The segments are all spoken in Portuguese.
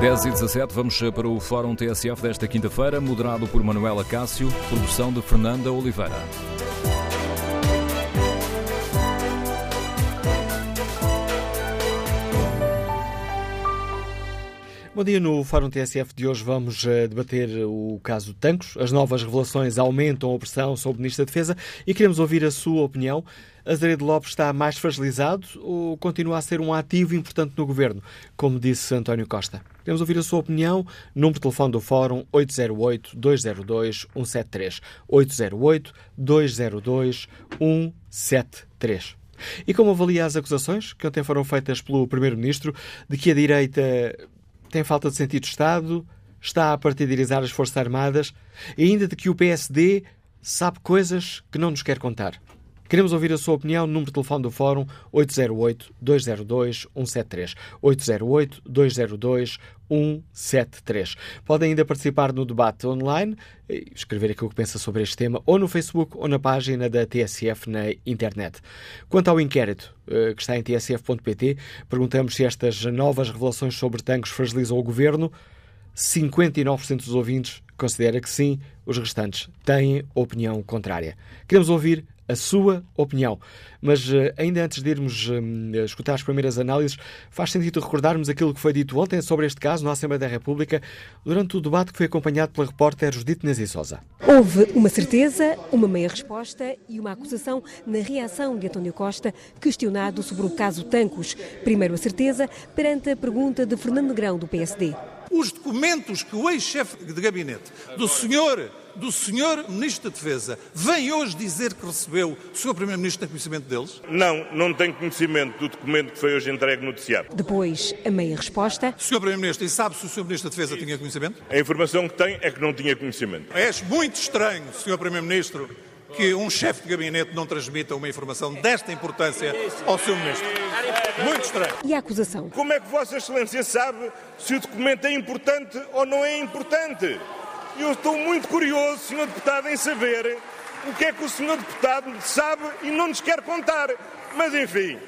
10 e 17, vamos para o Fórum TSF desta quinta-feira, moderado por Manuela Cássio, produção de Fernanda Oliveira. Bom dia, no Fórum TSF de hoje vamos uh, debater o caso Tancos. As novas revelações aumentam a pressão sobre o Ministro da Defesa e queremos ouvir a sua opinião. Azeredo Lopes está mais fragilizado ou continua a ser um ativo importante no Governo, como disse António Costa? Queremos ouvir a sua opinião. Número de telefone do Fórum 808-202-173. 808-202-173. E como avalia as acusações que ontem foram feitas pelo Primeiro-Ministro de que a direita tem falta de sentido de Estado, está a partidarizar as Forças Armadas ainda de que o PSD sabe coisas que não nos quer contar. Queremos ouvir a sua opinião. Número de telefone do Fórum 808-202-173. 808-202-173. Podem ainda participar no debate online, escrever aquilo que pensa sobre este tema, ou no Facebook ou na página da TSF na internet. Quanto ao inquérito eh, que está em tsf.pt, perguntamos se estas novas revelações sobre tanques fragilizam o governo. 59% dos ouvintes considera que sim, os restantes têm opinião contrária. Queremos ouvir a sua opinião. Mas uh, ainda antes de irmos uh, escutar as primeiras análises, faz sentido recordarmos aquilo que foi dito ontem sobre este caso na Assembleia da República, durante o debate que foi acompanhado pela repórter Judite Nezi Sousa. Houve uma certeza, uma meia resposta e uma acusação na reação de António Costa, questionado sobre o caso Tancos. Primeiro a certeza, perante a pergunta de Fernando Negrão, do PSD. Os documentos que o ex-chefe de gabinete do senhor do Sr. Ministro da Defesa vem hoje dizer que recebeu, o Sr. Primeiro-Ministro tem conhecimento deles? Não, não tenho conhecimento do documento que foi hoje entregue no noticiário. Depois, a meia resposta. Sr. Primeiro-Ministro, e sabe se o Sr. Ministro da Defesa tinha conhecimento? A informação que tem é que não tinha conhecimento. É muito estranho, Sr. Primeiro-Ministro, que um chefe de gabinete não transmita uma informação desta importância ao seu ministro. Muito estranho. E a acusação? Como é que Vossa Excelência sabe se o documento é importante ou não é importante? Eu estou muito curioso, Sr. Deputado, em saber o que é que o Sr. Deputado sabe e não nos quer contar. Mas, enfim,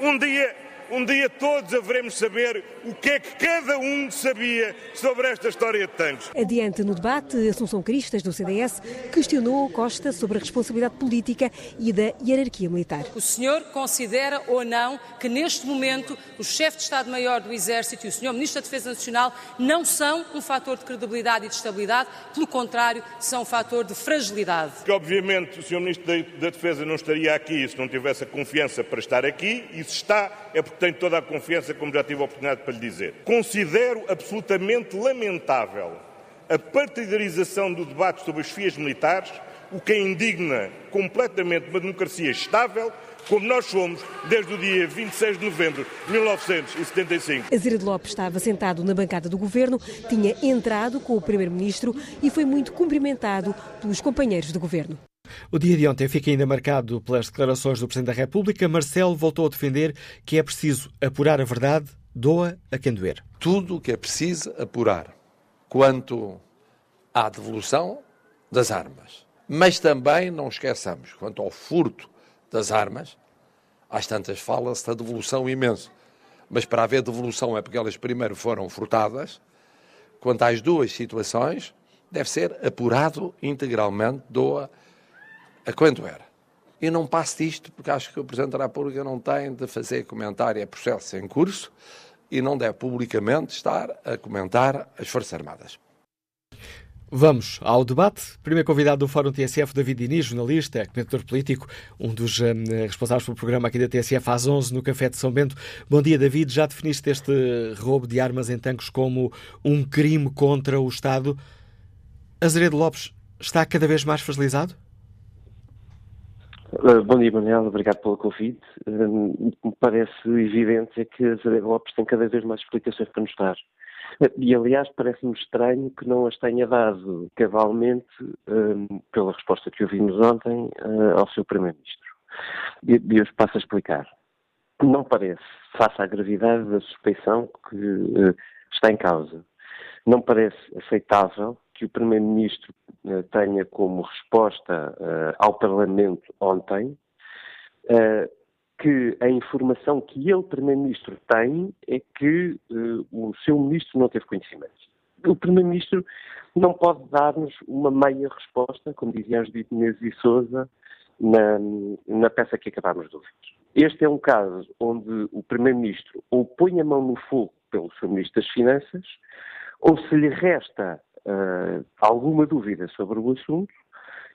um dia um dia todos haveremos saber o que é que cada um sabia sobre esta história de tanques. Adiante no debate, Assunção Cristas, do CDS, questionou Costa sobre a responsabilidade política e da hierarquia militar. O senhor considera ou não que neste momento o chefe de Estado-Maior do Exército e o senhor Ministro da Defesa Nacional não são um fator de credibilidade e de estabilidade, pelo contrário, são um fator de fragilidade? Que obviamente o senhor Ministro da Defesa não estaria aqui se não tivesse a confiança para estar aqui e se está é porque tenho toda a confiança, como já tive a oportunidade para lhe dizer. Considero absolutamente lamentável a partidarização do debate sobre as FIAs militares, o que indigna completamente uma democracia estável, como nós somos desde o dia 26 de novembro de 1975. Azeredo Lopes estava sentado na bancada do governo, tinha entrado com o primeiro-ministro e foi muito cumprimentado pelos companheiros do governo. O dia de ontem fica ainda marcado pelas declarações do Presidente da República. Marcelo voltou a defender que é preciso apurar a verdade, doa a quem doer. Tudo o que é preciso apurar quanto à devolução das armas. Mas também não esqueçamos, quanto ao furto das armas, às tantas fala-se da devolução imenso. Mas para haver devolução é porque elas primeiro foram furtadas. Quanto às duas situações, deve ser apurado integralmente, doa a quanto era. E não passo disto porque acho que o Presidente da República não tem de fazer comentário a processos em curso e não deve publicamente estar a comentar as Forças Armadas. Vamos ao debate. Primeiro convidado do Fórum TSF, David Diniz, jornalista, comentador político, um dos um, responsáveis pelo programa aqui da TSF às 11 no Café de São Bento. Bom dia, David. Já definiste este roubo de armas em tanques como um crime contra o Estado? Azeredo Lopes está cada vez mais fragilizado? Uh, bom dia, Manuel. Obrigado pelo convite. Uh, me parece evidente é que a Zé Lopes tem cada vez mais explicações para nos dar. Uh, e, aliás, parece-me estranho que não as tenha dado cabalmente pela resposta que ouvimos ontem ao seu Primeiro-Ministro. E eu passo a explicar. Não parece, face à gravidade da suspeição que está em causa, não parece aceitável que o Primeiro-Ministro uh, tenha como resposta uh, ao Parlamento ontem uh, que a informação que ele, Primeiro-Ministro, tem é que o seu Ministro não teve conhecimento. O Primeiro-Ministro não pode dar-nos uma meia resposta, como diziam os Menezes e Souza, na, na peça que acabámos de ouvir. Este é um caso onde o Primeiro-Ministro ou põe a mão no fogo pelo seu Ministro das Finanças, ou se lhe resta uh, alguma dúvida sobre o assunto,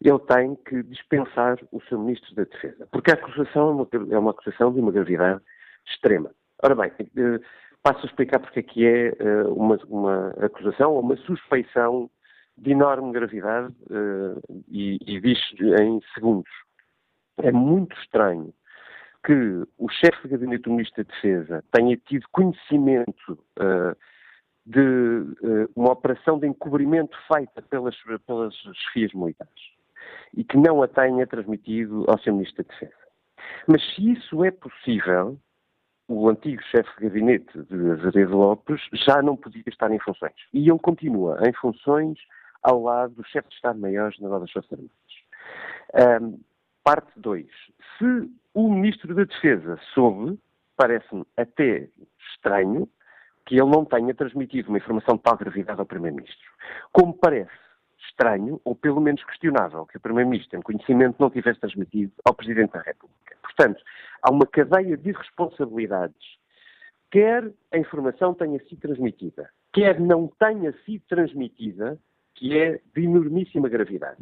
ele tem que dispensar o seu Ministro da Defesa. Porque a acusação é uma, é uma acusação de uma gravidade extrema. Ora bem, uh, passo a explicar porque é que é uh, uma, uma, acusação ou uma suspeição de enorme gravidade e, e diz em segundos. É muito estranho que o chefe de gabinete do Ministro da Defesa tenha tido conhecimento uh, de uh, uma operação de encobrimento feita pelas, pelas chefias militares e que não a tenha transmitido ao seu Ministro da Defesa. Mas se isso é possível, o antigo chefe de gabinete de Azevedo Lopes já não podia estar em funções. E ele continua em funções ao lado do chefe de Estado-Maior-General das Forças Armadas. Um, parte 2. Se o Ministro da Defesa soube, parece-me até estranho, que ele não tenha transmitido uma informação de tal gravidade ao Primeiro-Ministro. Como parece estranho, ou pelo menos questionável, que o Primeiro-Ministro, em conhecimento, não tivesse transmitido ao Presidente da República. Portanto, há uma cadeia de responsabilidades. Quer a informação tenha sido transmitida, quer não tenha sido transmitida, que é de enormíssima gravidade.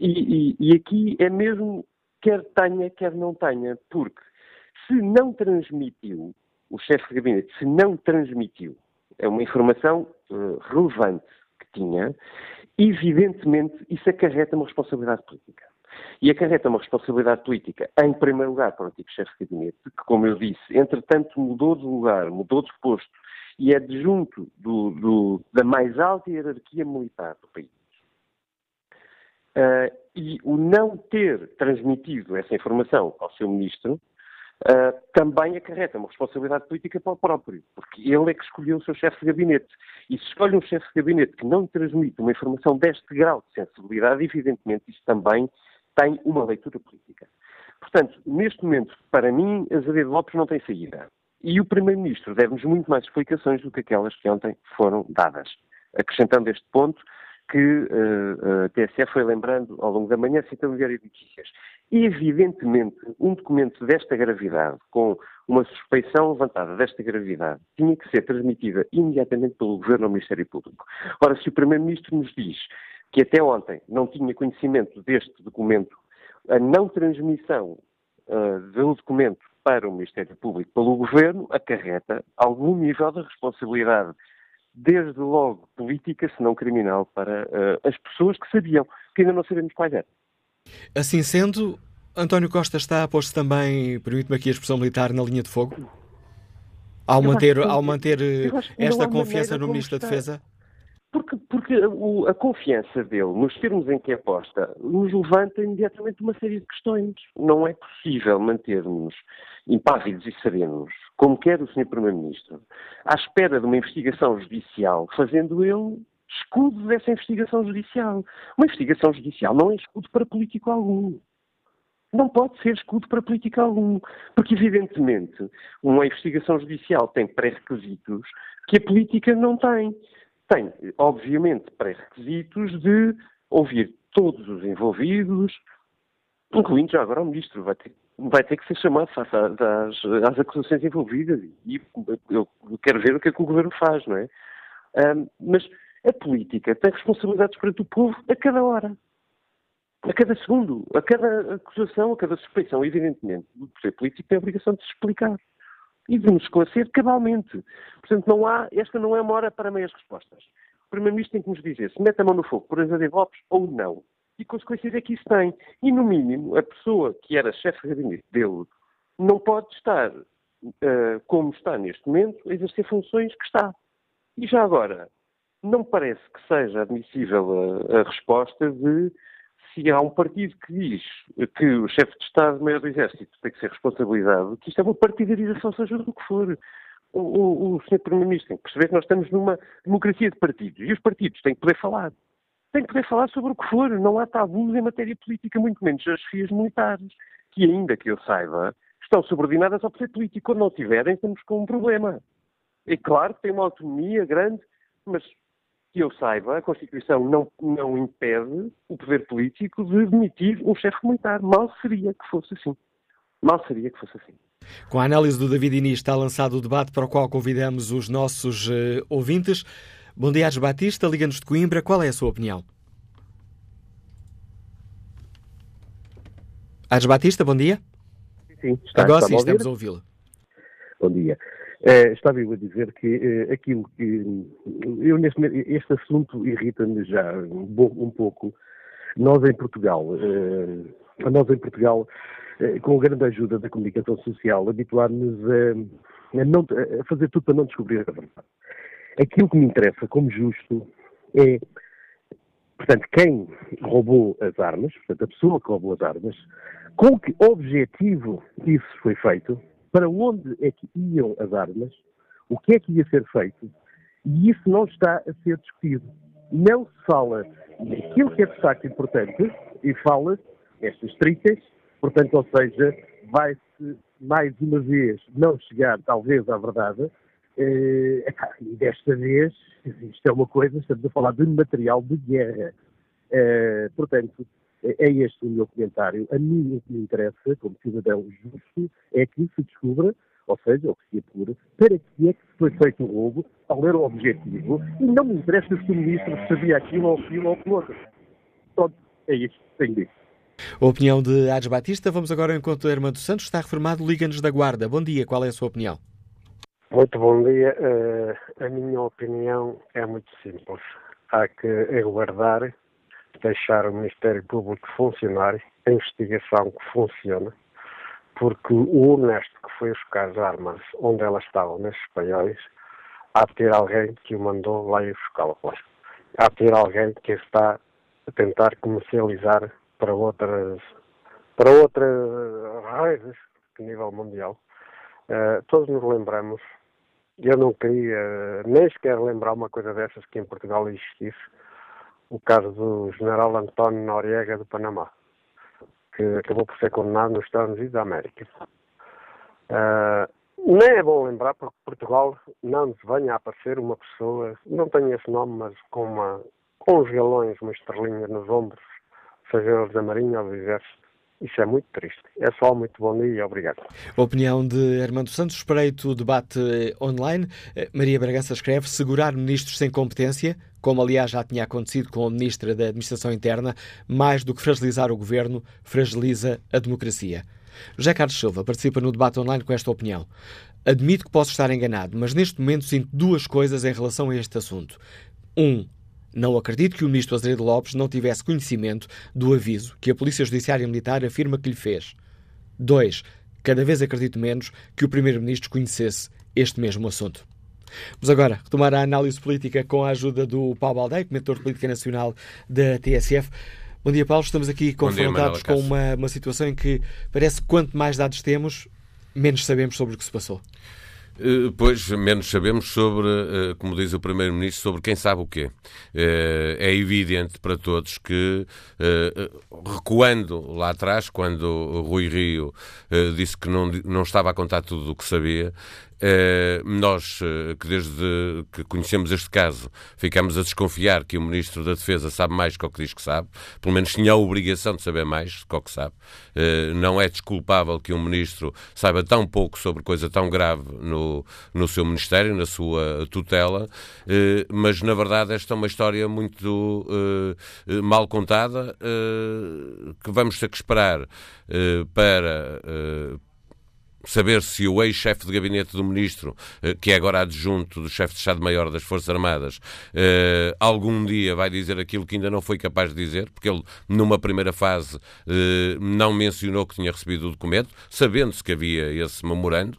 E, e, e aqui é mesmo quer tenha, quer não tenha, porque se não transmitiu, o chefe de gabinete, se não transmitiu, é uma informação uh, relevante que tinha, evidentemente isso acarreta uma responsabilidade política. E acarreta uma responsabilidade política, em primeiro lugar, para o antigo chefe de gabinete, que, como eu disse, entretanto mudou de lugar, mudou de posto e é adjunto do, do, da mais alta hierarquia militar do país. Uh, e o não ter transmitido essa informação ao seu ministro uh, também acarreta uma responsabilidade política para o próprio, porque ele é que escolheu o seu chefe de gabinete. E se escolhe um chefe de gabinete que não transmite uma informação deste grau de sensibilidade, evidentemente isso também tem uma leitura política. Portanto, neste momento, para mim, Azevedo Lopes não tem saída. E o Primeiro-Ministro deve-nos muito mais explicações do que aquelas que ontem foram dadas. Acrescentando este ponto, que uh, a TSF foi lembrando ao longo da manhã, citando o Diário de Notícias. Evidentemente, um documento desta gravidade, com uma suspeição levantada desta gravidade, tinha que ser transmitida imediatamente pelo Governo ao Ministério Público. Ora, se o Primeiro-Ministro nos diz que até ontem não tinha conhecimento deste documento, a não transmissão uh, do documento para o Ministério Público pelo Governo acarreta algum nível de responsabilidade desde logo política, se não criminal, para uh, as pessoas que sabiam, que ainda não sabemos quais eram. Assim sendo, António Costa está a pôr-se também, permite-me aqui a expressão militar, na linha de fogo? Ao manter, ao manter esta confiança no Ministro da Defesa? Porque, porque o, a confiança dele, nos termos em que é posta, nos levanta imediatamente uma série de questões. Não é possível mantermos impávidos e serenos, como quer o Sr. Primeiro-Ministro, à espera de uma investigação judicial, fazendo ele escudo dessa investigação judicial. Uma investigação judicial não é escudo para político algum. Não pode ser escudo para político algum. Porque, evidentemente, uma investigação judicial tem pré-requisitos que a política não tem tem, obviamente, pré-requisitos de ouvir todos os envolvidos, incluindo já agora o ministro, vai ter, vai ter que ser chamado face às, às acusações envolvidas e eu quero ver o que é que o governo faz, não é? Um, mas a política tem responsabilidades perante o povo a cada hora. A cada segundo, a cada acusação, a cada suspeição, evidentemente, o poder político tem a obrigação de se explicar e de nos esclarecer cabalmente. Portanto, não há, esta não é uma hora para meias respostas. O Primeiro-Ministro tem que nos dizer se mete a mão no fogo por Azevedo Lopes ou não. E consequências é que isso tem. E, no mínimo, a pessoa que era chefe de gabinete dele não pode estar, uh, como está neste momento, a exercer funções que está. E já agora, não parece que seja admissível a, a resposta de se há um partido que diz que o chefe de Estado-Maior do Exército tem que ser responsabilizado, que isto é uma partidarização, seja do que for. O, o, o Sr. Primeiro-Ministro tem que perceber que nós estamos numa democracia de partidos e os partidos têm que poder falar. Têm que poder falar sobre o que for. Não há tabus em matéria política, muito menos as chefias militares, que ainda que eu saiba, estão subordinadas ao poder político. Quando não tiverem, estamos com um problema. É claro que tem uma autonomia grande, mas que eu saiba, a Constituição não, não impede o poder político de demitir um chefe militar. Mal seria que fosse assim. Mal seria que fosse assim. Com a análise do David Inês está lançado o debate para o qual convidamos os nossos uh, ouvintes. Bom dia, Ades Batista, Liga-nos de Coimbra. Qual é a sua opinião? Ades Batista, bom dia. Sim, está, Agora sim, estamos a ouvi-lo. Bom dia. Uh, estava eu a dizer que uh, aquilo que. Eu neste, este assunto irrita-me já um, pouco. Nós em Portugal, uh, nós em Portugal, com grande ajuda da comunicação social, habituámos a, a, a fazer tudo para não descobrir a verdade. Aquilo que me interessa como justo é, portanto, quem roubou as armas, portanto, a pessoa que roubou as armas, com que objetivo isso foi feito, para onde é que iam as armas, o que é que ia ser feito, e isso não está a ser discutido. Não se fala daquilo que é de facto importante e fala estas tricas, portanto, ou seja, vai-se mais uma vez não chegar talvez à verdade, eh, e desta vez, isto é uma coisa, estamos a falar de material de guerra. Eh, portanto, é este o meu comentário. A mim o que me interessa, como cidadão justo, é que se descubra, ou seja, ou que se apure, para que é que foi feito o roubo, qual era o objetivo, e não me interessa se o ministro sabia aquilo ou aquilo ou aquilo outro. Pronto, é isto que tenho dito. A opinião de Ades Batista. Vamos agora ao encontro da Irmã dos Santos. Está reformado, liga-nos da Guarda. Bom dia, qual é a sua opinião? Muito bom dia. Uh, a minha opinião é muito simples. Há que aguardar deixar o Ministério Público funcionar, a investigação que funciona, porque o honesto que foi buscar as armas onde elas estavam, nesses paióis, há de ter alguém que o mandou lá ir buscá-las. Há de ter alguém que está a tentar comercializar para outras para outras redes de nível mundial. Uh, todos nos lembramos, eu não queria nem sequer lembrar uma coisa dessas que em Portugal existisse, o caso do general António Noriega do Panamá, que acabou por ser condenado nos Estados Unidos da América. Uh, nem é bom lembrar, porque Portugal não nos venha a aparecer uma pessoa, não tenho esse nome, mas com, uma, com uns galões, uma estrelinha nos ombros, sejam eles da Marinha ou do Exército, isso é muito triste. É só muito bom dia e obrigado. Opinião de Armando Santos. Espreito o debate eh, online. Eh, Maria Bragança escreve: segurar ministros sem competência, como aliás já tinha acontecido com a ministra da Administração Interna, mais do que fragilizar o governo, fragiliza a democracia. José Carlos Silva participa no debate online com esta opinião. Admito que posso estar enganado, mas neste momento sinto duas coisas em relação a este assunto. Um, não acredito que o ministro Azeredo Lopes não tivesse conhecimento do aviso que a Polícia Judiciária Militar afirma que lhe fez. 2. Cada vez acredito menos que o primeiro-ministro conhecesse este mesmo assunto. Vamos agora retomar a análise política com a ajuda do Paulo Baldeia, comentador de política nacional da TSF. Bom dia, Paulo. Estamos aqui confrontados dia, com uma, uma situação em que parece que quanto mais dados temos, menos sabemos sobre o que se passou. Eh, pois, menos sabemos sobre, eh, como diz o Primeiro-Ministro, sobre quem sabe o quê. Eh, é evidente para todos que, recuando lá atrás, quando Rui Rio disse que não, não estava a contar tudo o que sabia, nós, eh, que desde que conhecemos este caso, ficamos a desconfiar que o Ministro da Defesa sabe mais do que diz que sabe, pelo menos tinha a obrigação de saber mais do que sabe. Eh, não é desculpável que um Ministro saiba tão pouco sobre coisa tão grave no, no seu Ministério, na sua tutela, mas na verdade esta é uma história muito mal contada, que vamos ter que esperar para saber se o ex-chefe de gabinete do ministro, eh, que é agora adjunto do chefe de Estado-Maior das Forças Armadas, eh, algum dia vai dizer aquilo que ainda não foi capaz de dizer, porque ele, numa primeira fase, eh, não mencionou que tinha recebido o documento, sabendo-se que havia esse memorando.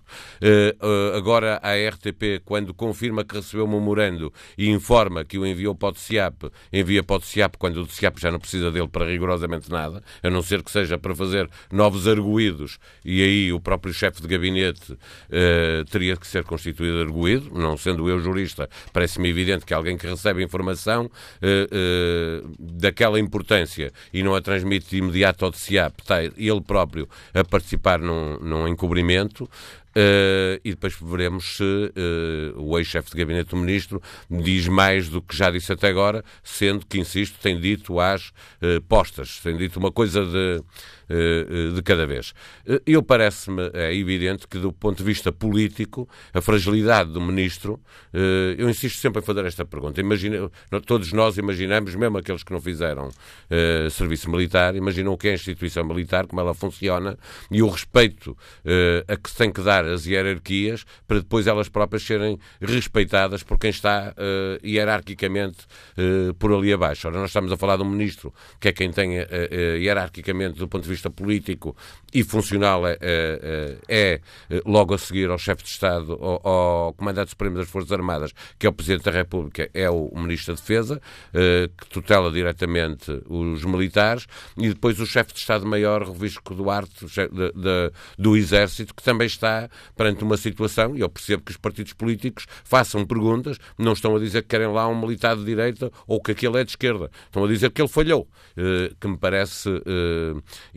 Agora, a RTP, quando confirma que recebeu o memorando e informa que o enviou para o envia para o quando o DCIAP já não precisa dele para rigorosamente nada, a não ser que seja para fazer novos arguídos, e aí o próprio chefe chefe de gabinete uh, teria que ser constituído arguído, não sendo eu jurista, parece-me evidente que alguém que recebe informação uh, uh, daquela importância e não a transmite de imediato ao DCAP, está ele próprio a participar num, num encobrimento, Uh, e depois veremos se uh, o ex-chefe de gabinete do ministro diz mais do que já disse até agora, sendo que, insisto, tem dito às uh, postas, tem dito uma coisa de de cada vez. Eh, eu parece-me é evidente que, do ponto de vista político, a fragilidade do ministro, eu insisto sempre em fazer esta pergunta. Imagina, todos nós imaginamos, mesmo aqueles que não fizeram serviço militar, imaginam o que é a instituição militar, como ela funciona e o respeito a que se tem que dar as hierarquias para depois elas próprias serem respeitadas por quem está hierarquicamente por ali abaixo. Ora, nós estamos a falar de um ministro que é quem tem hierarquicamente, do ponto de vista político e funcional é, é, é, é logo a seguir ao chefe de Estado, ao, ao, Comandante Supremo das Forças Armadas, que é o Presidente da República, é o Ministro da Defesa, eh, que tutela diretamente os militares, e depois o chefe de Estado-Maior, Revisco Duarte, de, de, do Exército, que também está perante uma situação, e eu percebo que os partidos políticos façam perguntas, não estão a dizer que querem lá um militar de direita ou que aquele é de esquerda, estão a dizer que ele falhou, eh, que me parece eh,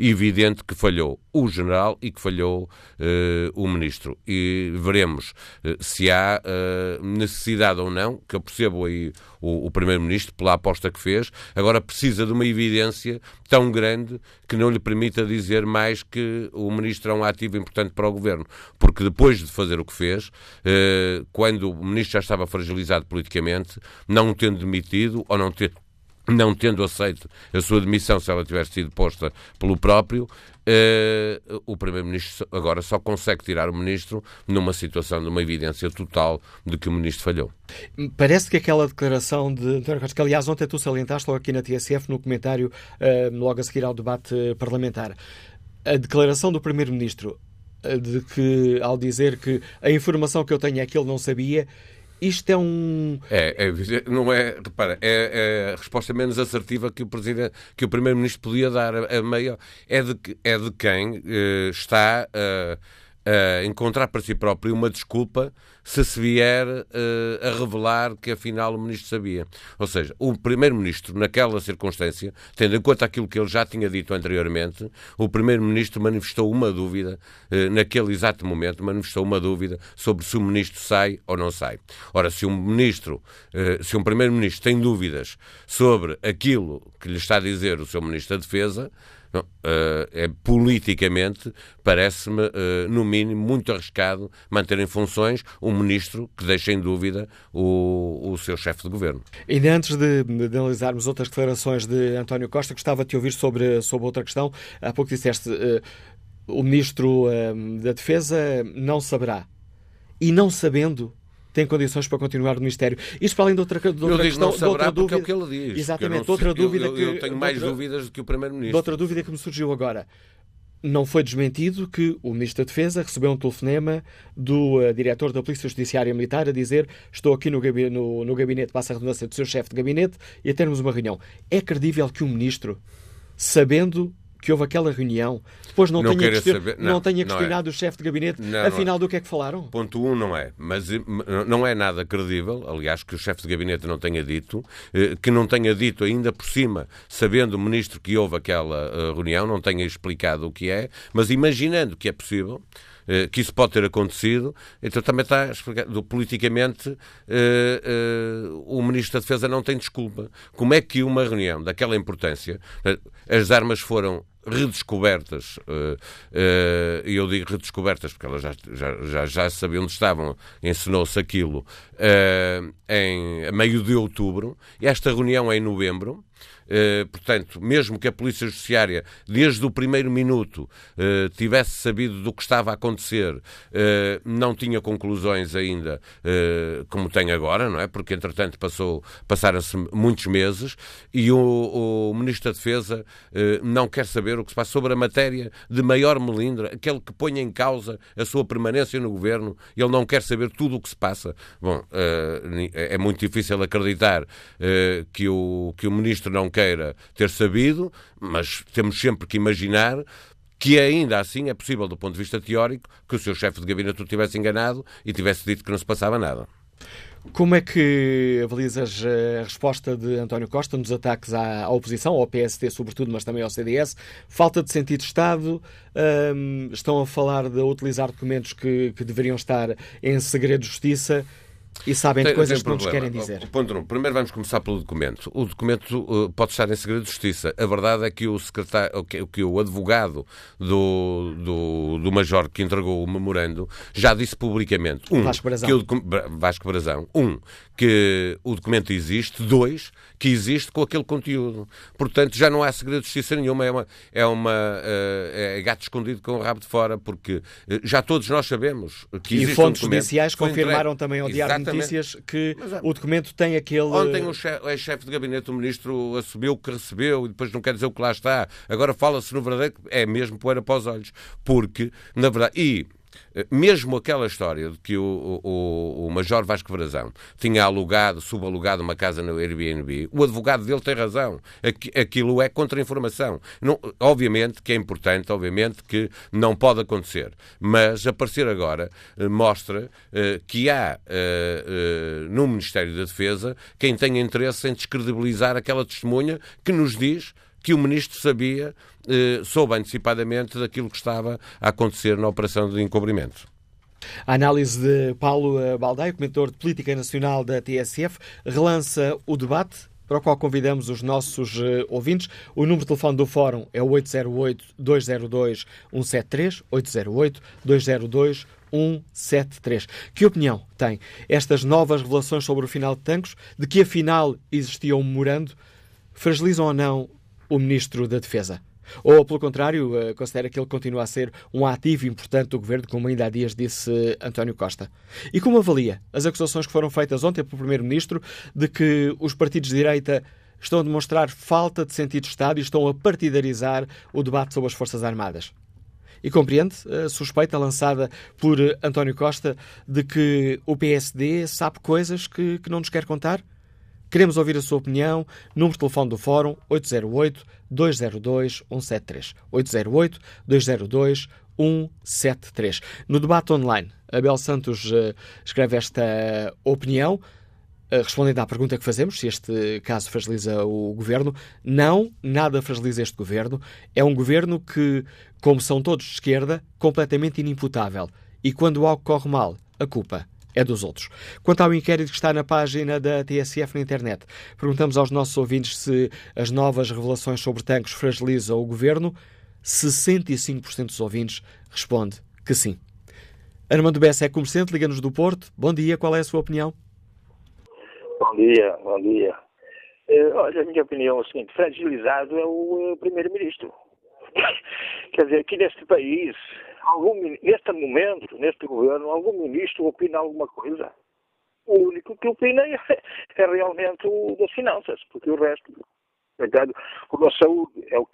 evidente que falhou o general e que falhou uh, o ministro. E veremos uh, se há uh, necessidade ou não, que eu percebo aí o, o primeiro-ministro pela aposta que fez, agora precisa de uma evidência tão grande que não lhe permita dizer mais que o ministro é um ativo importante para o governo. Porque depois de fazer o que fez, quando o ministro já estava fragilizado politicamente, não tendo demitido ou não ter não tendo aceito a sua demissão se ela tivesse sido posta pelo próprio, uh, o Primeiro-Ministro agora só consegue tirar o Ministro numa situação de uma evidência total de que o Ministro falhou. Parece que aquela declaração de António Costa, que aliás ontem tu salientaste logo aqui na TSF, no comentário uh, logo a seguir ao debate parlamentar, a declaração do Primeiro-Ministro uh, de que, ao dizer que a informação que eu tenho é que ele não sabia, isto é um. É, é não é. Repara, é, é, a resposta menos assertiva que o, presidente, que o Primeiro-Ministro podia dar. A, a meio, é, de, é de quem uh, está. A encontrar para si próprio uma desculpa se se vier uh, a revelar que afinal o ministro sabia. Ou seja, o primeiro-ministro, naquela circunstância, tendo em conta aquilo que ele já tinha dito anteriormente, o primeiro-ministro manifestou uma dúvida, uh, naquele exato momento, manifestou uma dúvida sobre se o ministro sai ou não sai. Ora, se um ministro, uh, se um primeiro-ministro tem dúvidas sobre aquilo que lhe está a dizer o seu ministro da Defesa, não, uh, é, politicamente, parece-me, uh, no mínimo, muito arriscado manter em funções um ministro que deixa em dúvida o, o seu chefe de governo. Ainda antes de, de, analisarmos outras declarações de António Costa, gostava de te ouvir sobre, sobre outra questão. Há pouco disseste uh, o ministro da Defesa não saberá. E não sabendo, tem condições para continuar no Ministério. Isto para além de outra, de outra eu digo, questão. Não saberá outra dúvida, é o que ele diz. Exatamente, outra dúvida eu, que. Eu tenho mais outra, dúvidas do que o Primeiro-Ministro. Outra dúvida que me surgiu agora. Não foi desmentido que o Ministro da Defesa recebeu um telefonema do uh, diretor da Polícia Judiciária Militar a dizer estou aqui no, gabi no, no gabinete, passa a redundância do seu chefe de gabinete e a termos uma reunião. É credível que o Ministro, sabendo que houve aquela reunião, depois não, não tenha, não, não tenha questionado não é. o chefe de gabinete, não, afinal, do que é que falaram? Ponto 1 um, não é, mas não é nada credível, aliás, que o chefe de gabinete não tenha dito, eh, que não tenha dito ainda por cima, sabendo o ministro que houve aquela eh, reunião, não tenha explicado o que é, mas imaginando que é possível, eh, que isso pode ter acontecido, então também está explicado, politicamente uh, uh, o Ministro da Defesa não tem desculpa. Como é que uma reunião daquela importância, as armas foram redescobertas, e eu digo redescobertas porque elas já, já, já, já sabiam onde estavam, ensinou-se aquilo, em meio de outubro, e esta reunião é em novembro, portanto, mesmo que a Polícia Judiciária, desde o primeiro minuto, uh, tivesse sabido do que estava a acontecer, uh, não tinha conclusões ainda como tem agora, não é? Porque, entretanto, passou, passaram-se muitos meses e o, o, Ministro da Defesa não quer saber o que se passa sobre a matéria de maior melindre, aquele que põe em causa a sua permanência no governo, ele não quer saber tudo o que se passa. Bom, é muito difícil acreditar que, o, que o Ministro não queira ter sabido, mas temos sempre que imaginar que ainda assim é possível, do ponto de vista teórico, que o seu chefe de gabinete o tivesse enganado e tivesse dito que não se passava nada. Como é que avalizas a resposta de António Costa nos ataques à oposição, ao PSD sobretudo, mas também ao CDS? Falta de sentido de Estado? Um, estão a falar de utilizar documentos que, que deveriam estar em segredo de justiça? E sabem de coisas que não nos querem dizer. Ponto um. Primeiro vamos começar pelo documento. O documento uh, pode estar em segredo de justiça. A verdade é que o, secretário, que, que o advogado do, do, do Major que entregou o memorando já disse publicamente. Um, Vasco Brazão. Que o, Vasco Brazão. Um, que o documento existe. Dois, que existe com aquele conteúdo. Portanto, já não há segredo de justiça nenhuma. É, uma, é, uma, uh, é gato escondido com o rabo de fora, porque uh, já todos nós sabemos que existe E fontes um judiciais confirmaram também ao Diário Notícias que Mas, o documento tem aquele. Ontem o chefe, chefe de gabinete do ministro assumiu o que recebeu e depois não quer dizer o que lá está. Agora fala-se no verdadeiro. É mesmo poeira para os olhos. Porque, na verdade. E mesmo aquela história de que o, o, o Major Vasco Brazão tinha alugado, subalugado uma casa no Airbnb, o advogado dele tem razão. Aquilo é contra-informação. Obviamente que é importante, obviamente que não pode acontecer. Mas aparecer agora eh, mostra uh, que há no Ministério da Defesa quem tem interesse em descredibilizar aquela testemunha que nos diz que o ministro sabia, eh, soube antecipadamente daquilo que estava a acontecer na operação de encobrimento. A análise de Paulo Baldaio, comentador de Política Nacional da TSF, relança o debate para o qual convidamos os nossos uh, ouvintes. O número de telefone do Fórum é o 808-202-173, 808-202-173. Que opinião tem estas novas revelações sobre o final de Tancos? De que afinal existia um memorando? Fragilizam ou não o Ministro da Defesa? Ou, pelo contrário, eh, considera que ele continua a ser um ativo importante do governo, como ainda há dias disse António Costa? E como avalia as acusações que foram feitas ontem pelo Primeiro-Ministro de que os partidos de direita estão a demonstrar falta de sentido de Estado e estão a partidarizar o debate sobre as Forças Armadas? E compreende a suspeita lançada por António Costa de que o PSD sabe coisas que, que não nos quer contar? Queremos ouvir a sua opinião. Número de telefone do Fórum 808-202-173. 808-202-173. No debate online, Abel Santos uh, escreve esta opinião, uh, respondendo à pergunta que fazemos, se este caso fragiliza o governo. Não, nada fragiliza este governo. É um governo que, como são todos de esquerda, completamente inimputável. E quando algo corre mal, a culpa é dos outros. Quanto ao inquérito que está na página da TSF na internet, perguntamos aos nossos ouvintes se as novas revelações sobre tanques fragilizam o governo. 65% dos ouvintes responde que sim. Armando Bessa é comerciante, liga-nos do Porto. Bom dia, qual é a sua opinião? Bom dia, bom dia. Uh, olha, a minha opinião é o seguinte: fragilizado é o uh, primeiro-ministro. Quer dizer, aqui neste país, algum, neste momento, neste governo, algum ministro opina alguma coisa? O único que opina é, é realmente o das finanças, porque o resto, verdade, o da saúde é o,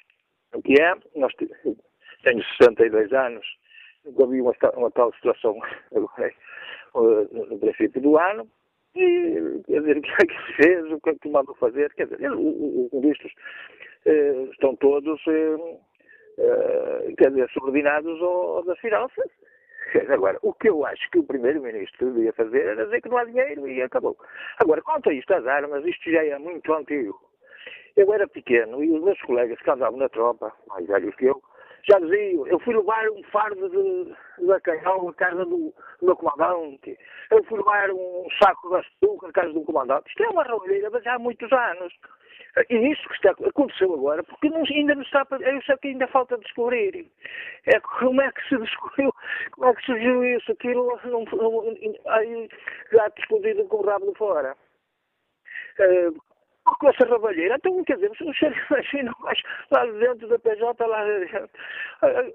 é o que é. Nós, tenho 62 anos, nunca vi uma, uma tal situação agora, no princípio do ano. E, quer dizer, o que é que fez, o que é que mandou fazer, quer dizer, os ministros eh, estão todos eh, uh, quer dizer, subordinados ao das finanças. Agora, o que eu acho que o Primeiro-Ministro devia fazer era dizer que não há dinheiro e acabou. Agora, quanto a isto, as armas, isto já é muito antigo. Eu era pequeno e os meus colegas que andavam na tropa, mais velhos que eu, já diziam, eu fui levar um fardo de, de bacalhau à casa do, do meu comandante, eu fui levar um saco de açúcar à casa do comandante. Isto é uma realidade, mas há muitos anos. E isso que está, aconteceu agora, porque não, ainda não está, eu sei que ainda falta descobrir. É, como é que se descobriu, como é que surgiu isso, aquilo, não, não, aí, gato escondido com o rabo de fora. Uh, com essa rabalheira. Então, quer dizer, se o senhor imagina lá dentro da PJ, lá dentro,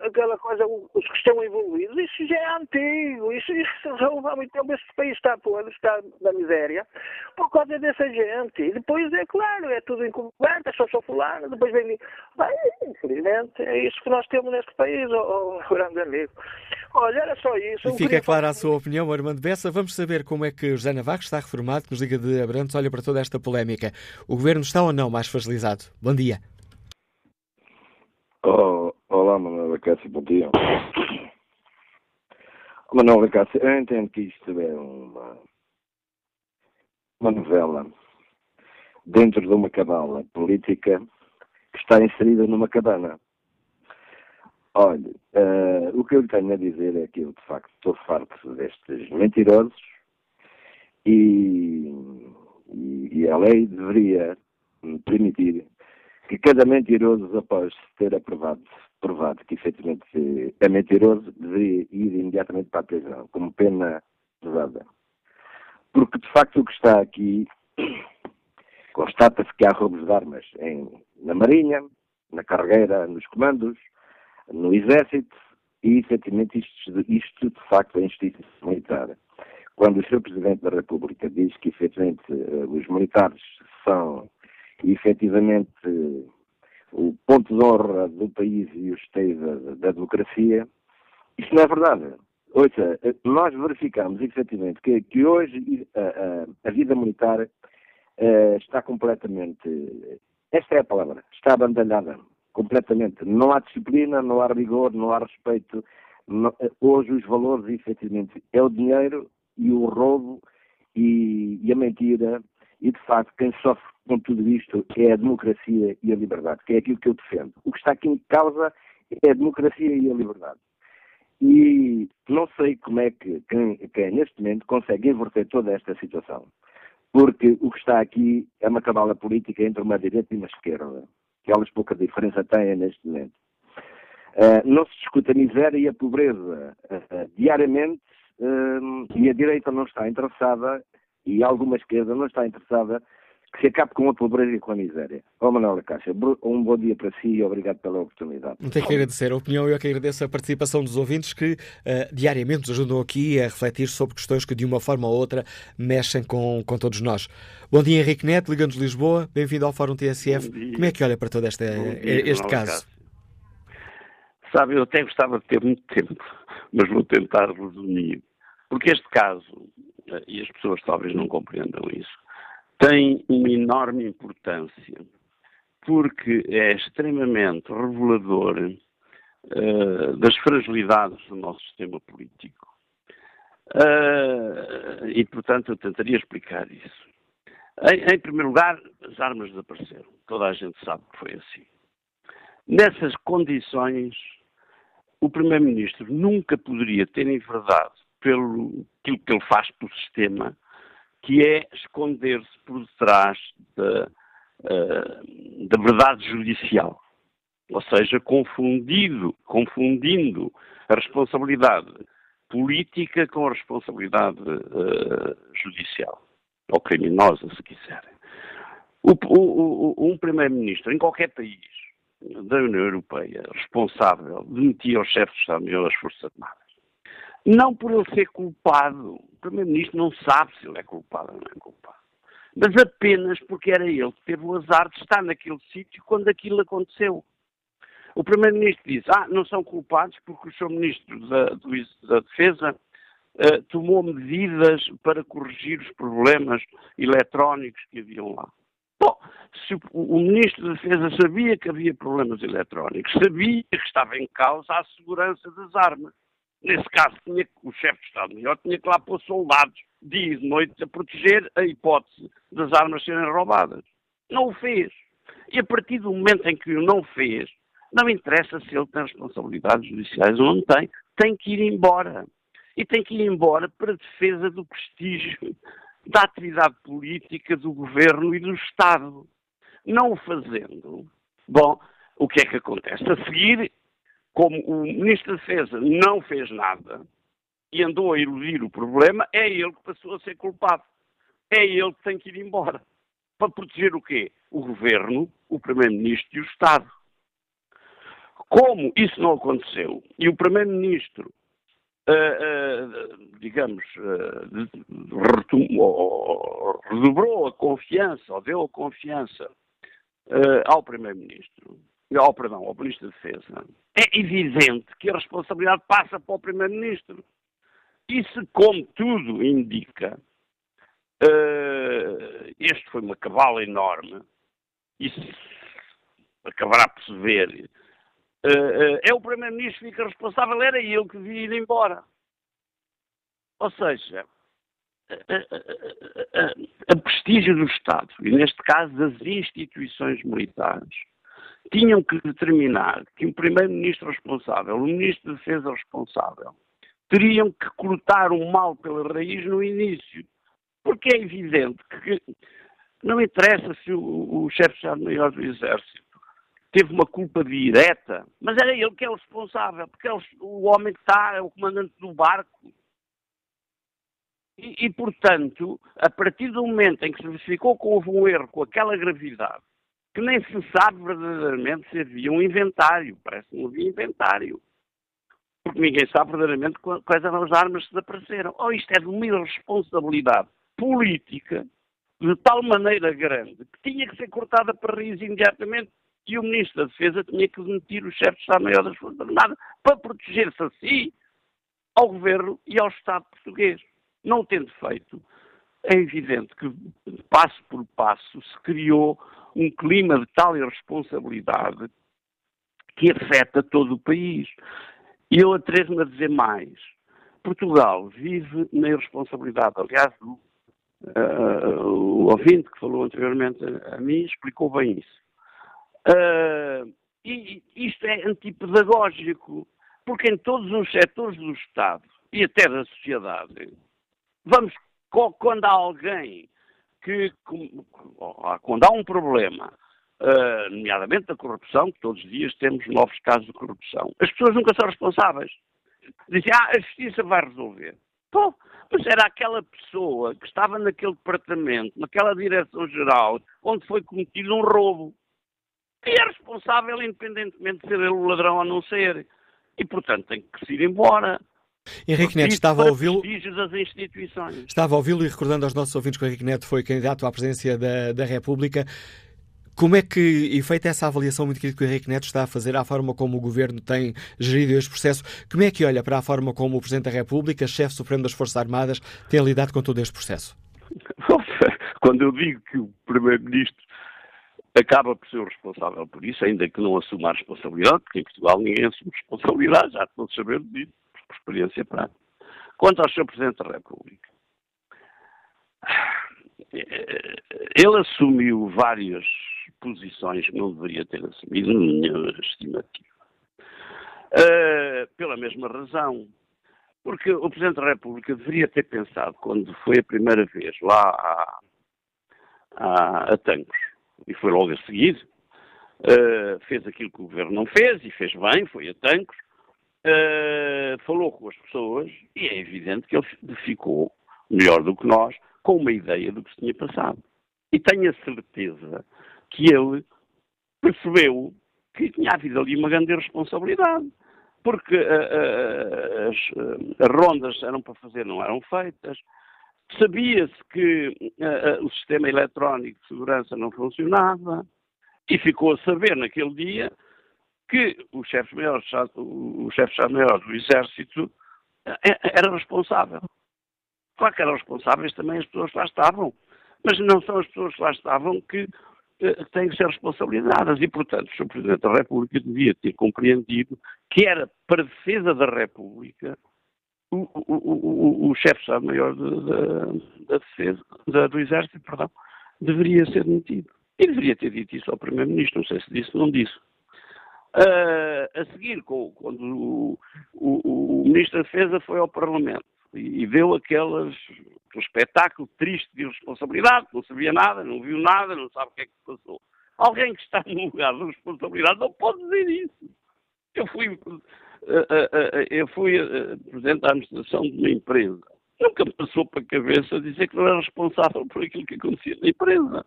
aquela coisa, os que estão envolvidos, isso já é antigo, isso já há muito tempo, este país está podre, está na miséria, por causa dessa gente. E depois, é claro, é tudo encoberto, é só só fulano, depois vem... Bem, infelizmente, é isso que nós temos neste país, oh, oh grande amigo. Olha, era só isso. E fica clara a sua opinião, Armando Bessa. Vamos saber como é que José Navarro está reformado, que nos liga de Abrantes, olha para toda esta polémica. O governo está ou não mais fragilizado? Bom dia. Oh, oh Olá, Manuel Acácio, bom dia. Manuel Acácio, eu entendo que isto é uma, uma novela dentro de uma cabala política que está inserida numa cabana. Olha, uh, o que eu lhe tenho a dizer é que eu, de facto, estou farto destes mentirosos e, e a lei deveria permitir que cada mentiroso, após ter aprovado, provado que efetivamente é mentiroso, deveria ir imediatamente para a prisão, como pena pesada. Porque, de facto, o que está aqui constata-se que há roubos de armas em, na Marinha, na carreira, nos comandos, no Exército, e efetivamente isto, isto de facto é injustiça militar. Quando o Sr. Presidente da República diz que efetivamente eh, os militares são efetivamente o ponto de honra do país e o esteio da, democracia, isso não é verdade. Ouça, nós verificamos efetivamente que, que hoje a, a, a, vida militar está completamente, esta é a palavra, está abandalhada completamente. Não há disciplina, não há rigor, não há respeito. Não, hoje os valores efetivamente é o dinheiro e o roubo e, e a mentira e de facto quem sofre com tudo isto é a democracia e a liberdade, que é aquilo que eu defendo. O que está aqui em causa é a democracia e a liberdade. E não sei como é que quem, quem neste momento consegue inverter toda esta situação. Porque o que está aqui é uma cabala política entre uma direita e uma esquerda, que elas pouca diferença têm neste momento. Uh, não se discute a miséria e a pobreza uh, diariamente uh, e a direita não está interessada e alguma esquerda não está interessada que se acabe com a pobreza e com a miséria. Ó oh, Manuel Caixa, um bom dia para si e obrigado pela oportunidade. Não tenho que agradecer a opinião e eu que agradeço a participação dos ouvintes que uh, diariamente nos ajudam aqui a refletir sobre questões que de uma forma ou outra mexem com, com todos nós. Bom dia Henrique Neto, Ligando de Lisboa, bem-vindo ao Fórum TSF. Como é que olha para todo este, dia, este caso? Sabe, eu até gostava de ter muito tempo, mas vou tentar resumir. Porque este caso, eh, e as pessoas talvez não compreendam isso, tem uma enorme importância, porque é extremamente revelador uh, das fragilidades do nosso sistema político. Uh, e, portanto, eu tentaria explicar isso. Em, em, primeiro lugar, as armas desapareceram. Toda a gente sabe que foi assim. Nessas condições, o Primeiro-Ministro nunca poderia ter enverdado pelo aquilo que ele faz pelo sistema, que é esconder-se por detrás da, da verdade judicial. Ou seja, confundido, confundindo a responsabilidade política com a responsabilidade uh, judicial, ou criminosa, se quiserem. O, o, o, um primeiro-ministro em qualquer país da União Europeia responsável demitia o chefe de Estado-Maior das Forças Armadas. Não por ele ser culpado. O Primeiro-Ministro não sabe se ele é culpado ou não é culpado. Mas apenas porque era ele que teve o azar de estar naquele sítio quando aquilo aconteceu. O Primeiro-Ministro diz: Ah, não são culpados porque o Sr. Ministro da, da Defesa uh, tomou medidas para corrigir os problemas eletrónicos que haviam lá. Bom, se o, o Ministro da Defesa sabia que havia problemas eletrónicos, sabia que estava em causa a segurança das armas. Nesse caso, tinha, o chefe de Estado-Maior tinha que lá pôr soldados dia e noite a proteger a hipótese das armas serem roubadas. Não o fez. E a partir do momento em que o não fez, não interessa se ele tem responsabilidades judiciais ou não tem, tem que ir embora. E tem que ir embora para defesa do prestígio da atividade política do governo e do Estado. Não o fazendo, bom, o que é que acontece? A seguir, como o Ministro da Defesa não fez nada e andou a iludir o problema, é ele que passou a ser culpado. É ele que tem que ir embora. Para proteger o quê? O Governo, o Primeiro-Ministro e o Estado. Como isso não aconteceu e o Primeiro-Ministro, uh, uh, digamos, uh, redobrou a confiança, ou deu a confiança ao Primeiro-Ministro, ao, perdão, ao Ministro da Defesa, é evidente que a responsabilidade passa para o Primeiro-Ministro. E se, como tudo indica, uh, este foi uma cavala enorme, isso acabará por se ver Uh, é o Primeiro-Ministro que fica responsável, era ele que devia ir embora. Ou seja, a, prestígio do Estado, e neste caso das instituições militares, tinham que determinar que o primeiro-ministro responsável, o ministro de defesa responsável, teriam que cortar o mal pela raiz no início. Porque é evidente que não interessa se o, o chefe de Estado-Maior do Exército teve uma culpa direta, mas era ele que é o responsável, porque é o, o homem que está, é o comandante do barco. E, e, portanto, a partir do momento em que se verificou que houve um erro com aquela gravidade, que nem se sabe verdadeiramente se havia um inventário, parece que não havia inventário. Porque ninguém sabe verdadeiramente quais eram as armas que desapareceram. Oh, isto é de uma irresponsabilidade política de tal maneira grande que tinha que ser cortada para raiz imediatamente e o Ministro da Defesa tinha que demitir o chefe de Estado-Maior das Forças Armadas para proteger-se a si, ao Governo e ao Estado português. Não tendo feito, é evidente que, passo por passo, se criou um clima de tal irresponsabilidade que afeta todo o país. E eu atrevo-me a dizer mais. Portugal vive na irresponsabilidade. Aliás, o, uh, o ouvinte que falou anteriormente a, a mim explicou bem isso. Uh, e isto é antipedagógico, porque em todos os setores do Estado e até da sociedade Vamos, quando há alguém que, quando há um problema, uh, nomeadamente da corrupção, que todos os dias temos novos casos de corrupção, as pessoas nunca são responsáveis. Dizem, ah, a justiça vai resolver. Pô, mas era aquela pessoa que estava naquele departamento, naquela direção-geral, onde foi cometido um roubo. E é responsável, independentemente de ser ele o ladrão ou não ser. E, portanto, tem que se ir embora. Henrique Neto estava a ouvi-lo. Estava a ouvi-lo e recordando aos nossos ouvintes que o Henrique Neto foi candidato à presidência da, da República. Como é que, e feita essa avaliação muito crítica que o Henrique Neto está a fazer à forma como o Governo tem gerido este processo, como é que olha para a forma como o Presidente da República, chefe supremo das Forças Armadas, tem lidado com todo este processo? Quando eu digo que o Primeiro-Ministro acaba por ser o responsável por isso, ainda que não assuma a responsabilidade, porque em Portugal ninguém assume responsabilidade, já todos sabemos disso por experiência prática. Quanto ao Sr. Presidente da República, ele assumiu várias posições que não deveria ter assumido, minha estimativa. Uh, pela mesma razão, porque o Presidente da República deveria ter pensado, quando foi a primeira vez lá a, a, a Tancos, e foi logo a seguir, uh, fez aquilo que o Governo não fez, e fez bem, foi a Tancos, uh, falou com as pessoas e é evidente que ele ficou melhor do que nós com uma ideia do que se tinha passado. E tenho a certeza que ele percebeu que tinha havido ali uma grande responsabilidade. Porque uh, uh, as, as, rondas eram para fazer, não eram feitas. Sabia-se que o sistema eletrónico de segurança não funcionava. E ficou a saber naquele dia que o chefe-maior o chefe maior do Exército é, era responsável. Claro que eram responsáveis também as pessoas que lá estavam, mas não são as pessoas que lá estavam que eh, têm que ser responsabilizadas e, portanto, o. Presidente da República devia ter compreendido que era para defesa da República o, o, o, o chefe Estado-Maior da, defesa, da, do Exército, perdão, deveria ser demitido. E deveria ter dito isso ao Primeiro-Ministro, não sei se disse ou não disse. Uh, a seguir, quando o, o, o, Ministro da Defesa foi ao Parlamento e, e deu aquelas, aquele espetáculo triste de irresponsabilidade, não sabia nada, não viu nada, não sabe o que é que se passou. Alguém que está no lugar de responsabilidade não pode dizer isso. Eu fui, uh, uh, eu fui presidente da administração de uma empresa. Nunca me passou para a cabeça dizer que não era responsável por aquilo que acontecia na empresa.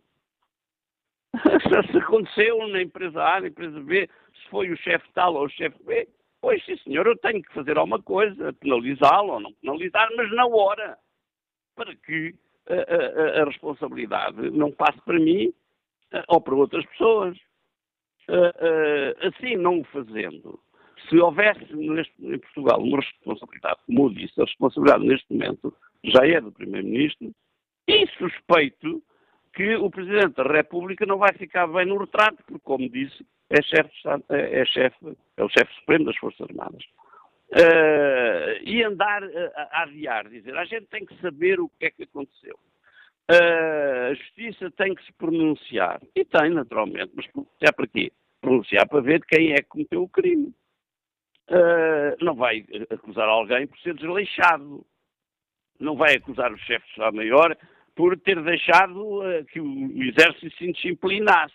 se aconteceu na empresa A, na empresa B, se foi o chefe tal ou o chefe B, pois sim senhor, eu tenho que fazer alguma coisa, penalizá-lo ou não penalizar, mas na hora, para que a, a, a responsabilidade não passe para mim ou para outras pessoas. assim não o fazendo, se houvesse neste, em Portugal uma responsabilidade, como eu disse, a responsabilidade neste momento já é do Primeiro-Ministro, e suspeito que o Presidente da República não vai ficar bem no retrato, porque, como disse, é chefe, é, chefe, é o chefe supremo das Forças Armadas. Uh, e andar a, a adiar, dizer, a gente tem que saber o que é que aconteceu. Uh, a justiça tem que se pronunciar. E tem, naturalmente, mas pronunciar para quê? Pronunciar para ver quem é que cometeu o crime. Uh, não vai acusar alguém por ser desleixado. Não vai acusar o chefe de Estado-Maior por ter deixado uh, que o exército se disciplinasse.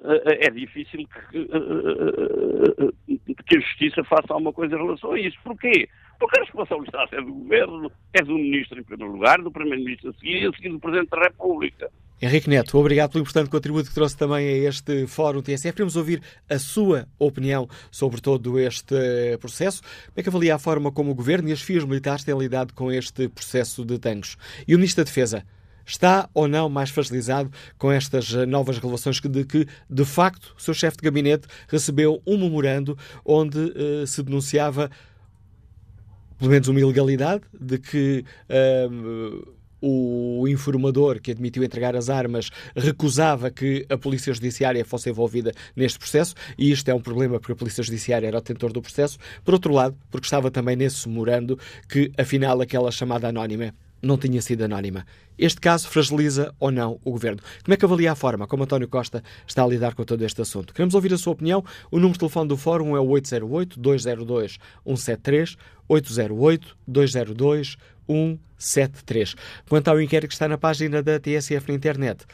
Uh, é difícil que, que, a justiça faça alguma coisa em relação a isso. Porquê? Porque a responsabilidade é do governo, é do ministro em primeiro lugar, do primeiro-ministro a seguir e a seguir do presidente da República. Henrique Neto, obrigado pelo importante contributo que trouxe também a este Fórum TSF. Queremos ouvir a sua opinião sobre todo este processo. Como é que avalia a forma como o Governo e as FIAs militares têm lidado com este processo de tangos? E o Ministro da Defesa está ou não mais fragilizado com estas novas revelações de que, de facto, o seu chefe de gabinete recebeu um memorando onde uh, se denunciava pelo menos uma ilegalidade de que uh, o informador que admitiu entregar as armas recusava que a Polícia Judiciária fosse envolvida neste processo, e isto é um problema porque a Polícia Judiciária era o detentor do processo. Por outro lado, porque estava também nesse memorando que, afinal, aquela chamada anónima não tinha sido anónima. Este caso fragiliza ou não o governo. Como é que avalia a forma como António Costa está a lidar com todo este assunto? Queremos ouvir a sua opinião. O número de telefone do Fórum é o 808-202-173, 808-202-173. 173. Quanto ao inquérito que está na página da TSF na internet,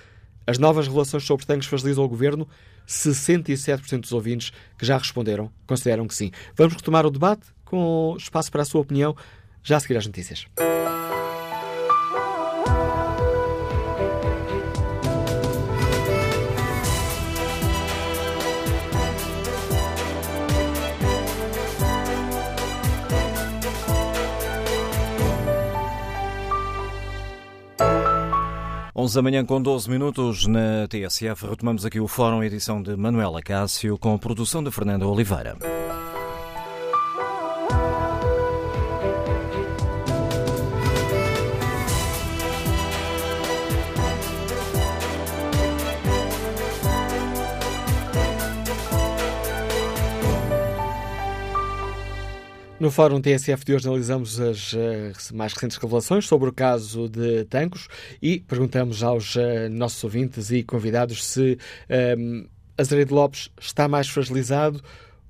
as novas relações sobre tanques fragilizam o governo? 67% dos ouvintes que já responderam consideram que sim. Vamos retomar o debate com espaço para a sua opinião já a seguir às notícias. 11 da manhã com 12 minutos na TSF. Retomamos aqui o Fórum, edição de Manuela Cássio, com produção de Fernanda Oliveira. No Fórum TSF de hoje analisamos as uh, mais recentes revelações sobre o caso de Tancos e perguntamos aos uh, nossos ouvintes e convidados se um, eh, Azeredo Lopes está mais fragilizado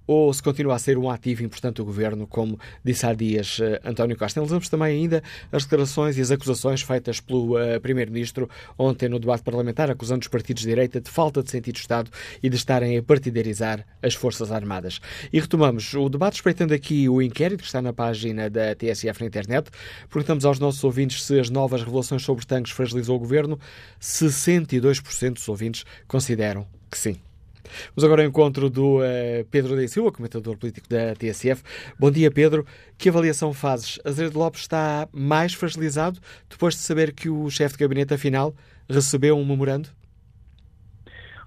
ou se continua a ser um ativo importante do governo, como disse há dias uh, António Costa. Analisamos também ainda as declarações e as acusações feitas pelo uh, Primeiro-Ministro ontem no debate parlamentar, acusando os partidos de direita de falta de sentido de Estado e de estarem a partidarizar as Forças Armadas. E retomamos o debate, espreitando aqui o inquérito que está na página da TSF na internet. Perguntamos aos nossos ouvintes se as novas revelações sobre tanques fragilizou o governo. 62% dos ouvintes consideram que sim. Vamos agora ao encontro do uh, Pedro da Silva, comentador político da TSF. Bom dia, Pedro. Que avaliação fazes? Azeredo Lopes está mais fragilizado depois de saber que o chefe de gabinete, afinal, recebeu um memorando?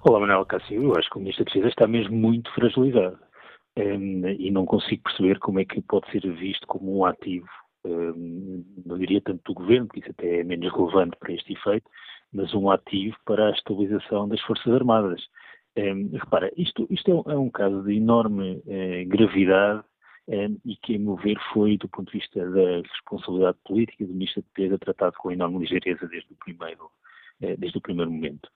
Olá, Manuel Cássio. Eu acho que o Ministro da Defesa está mesmo muito fragilizado. Um, e não consigo perceber como é que pode ser visto como um ativo, um, não diria tanto do governo, porque isso até é menos relevante para este efeito, mas um ativo para a estabilização das Forças Armadas. É, repara, isto, isto é, um, é, caso de enorme é, gravidade é, e que, a meu ver, foi, do ponto de vista da responsabilidade política do Ministro da Defesa, tratado com enorme ligeireza desde o primeiro, é, desde o primeiro momento.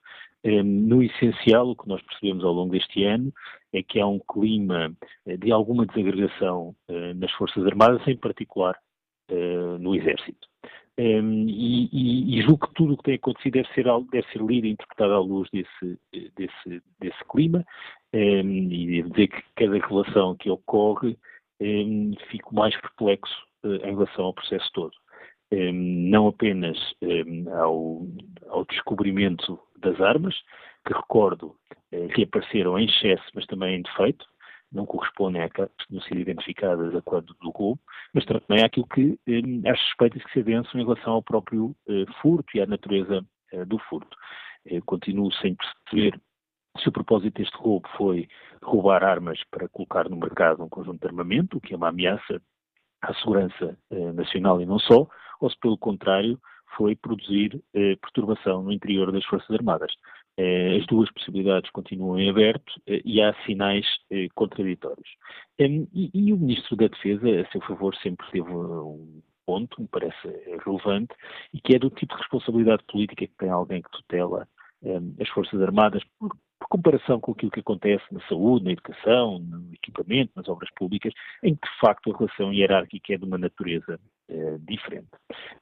no essencial, o que nós percebemos ao longo deste ano é que há um clima de alguma desagregação nas Forças Armadas, em particular no Exército. Um, e, e, e, julgo que tudo o que tem acontecido deve ser, deve ser lido e interpretado à luz desse, desse, desse clima um, e devo dizer que cada relação que ocorre um, fico mais perplexo uh, em relação ao processo todo. não apenas ao, ao, descobrimento das armas, que recordo uh, que apareceram em excesso, mas também em defeito, não correspondem àquelas que tinham sido identificadas a quando do roubo, mas também àquilo que eh, às suspeitas que se avançam em relação ao próprio eh, furto e à natureza eh, do furto. Eh, continuo sem perceber se o propósito deste roubo foi roubar armas para colocar no mercado um conjunto de armamento, o que é uma ameaça à segurança eh, nacional e não só, ou se pelo contrário foi produzir eh, perturbação no interior das Forças Armadas. As duas possibilidades continuam em aberto e há sinais contraditórios. E, e, o Ministro da Defesa, a seu favor, sempre teve um ponto, me parece relevante, e que é do tipo de responsabilidade política que tem alguém que tutela as Forças Armadas, por, por, comparação com aquilo que acontece na saúde, na educação, no equipamento, nas obras públicas, em que de facto a relação hierárquica é de uma natureza eh, diferente.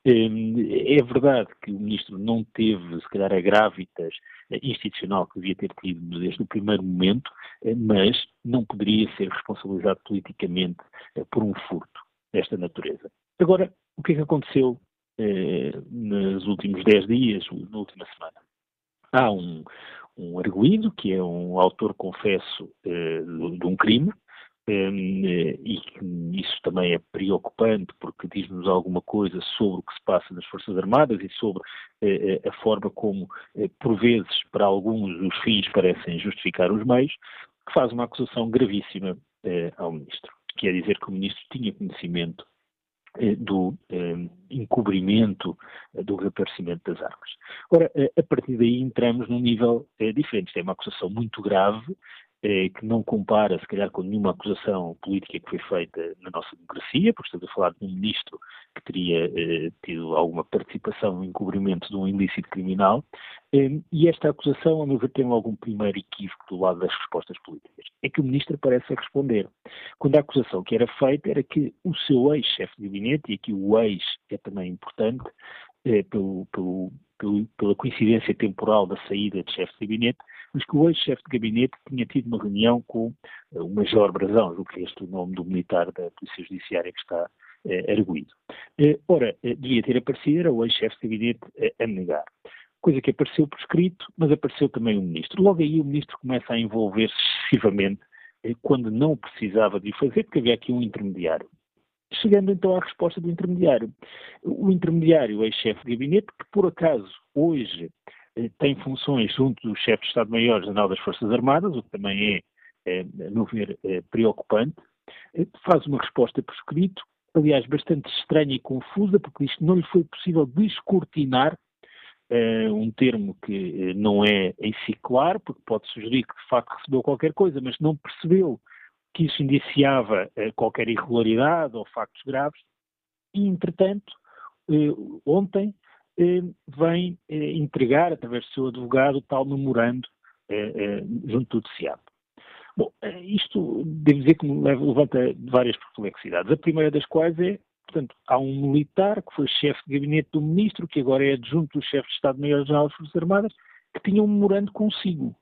é verdade que o Ministro não teve, se calhar, a gravitas eh, institucional que devia ter tido desde o primeiro momento, eh, mas não poderia ser responsabilizado politicamente por um furto desta natureza. Agora, o que é que aconteceu nos últimos dez dias, na última semana? há um, um arguído, que é um autor confesso de um crime, e isso também é preocupante porque diz-nos alguma coisa sobre o que se passa nas Forças Armadas e sobre eh, a forma como, por vezes, para alguns, os fins parecem justificar os meios, que faz uma acusação gravíssima ao Ministro, que é dizer que o Ministro tinha conhecimento eh, do eh, encobrimento eh, do reaparecimento das armas. Ora, a partir daí entramos num nível diferente. Isto é uma acusação muito grave, eh, que não compara, se calhar, com nenhuma acusação política que foi feita na nossa democracia, porque estamos a falar de um ministro que teria eh, tido alguma participação no encobrimento de um ilícito criminal, eh, e esta acusação, a meu ver, tem algum primeiro equívoco do lado das respostas políticas. É que o ministro parece responder. Quando a acusação que era feita era que o seu ex-chefe de gabinete, e aqui o ex é também importante, eh, pelo, pelo, pelo, pela coincidência temporal da saída de chefe de gabinete, mas que o ex-chefe de gabinete tinha tido uma reunião com uh, o Major Brazão, o que é este o nome do militar da Polícia Judiciária que está uh, arguído. Uh, ora, uh, devia ter aparecido, era o ex-chefe de gabinete a negar. Coisa que apareceu por escrito, mas apareceu também o ministro. Logo aí o ministro começa a envolver-se excessivamente quando não precisava de o fazer, porque havia aqui um intermediário. Chegando então à resposta do intermediário. O intermediário, ex-chefe de gabinete, que por acaso hoje eh, tem funções junto do chefe de Estado-Maior-General das Forças Armadas, o que também é, é a meu ver, é preocupante, faz uma resposta por escrito, aliás, bastante estranha e confusa, porque diz que não lhe foi possível descortinar um termo que não é em si claro, porque pode sugerir que de facto recebeu qualquer coisa, mas não percebeu que isso indiciava uh, qualquer irregularidade ou factos graves, e entretanto, uh, ontem, eh, vem eh, entregar, através do seu advogado, tal memorando eh, junto do DCAP. Bom, isto devo dizer que me levanta várias perplexidades. A primeira das quais é, portanto, há um militar que foi chefe de gabinete do ministro, que agora é adjunto do chefe de Estado-Maior-General das Forças Armadas, que tinha um memorando consigo.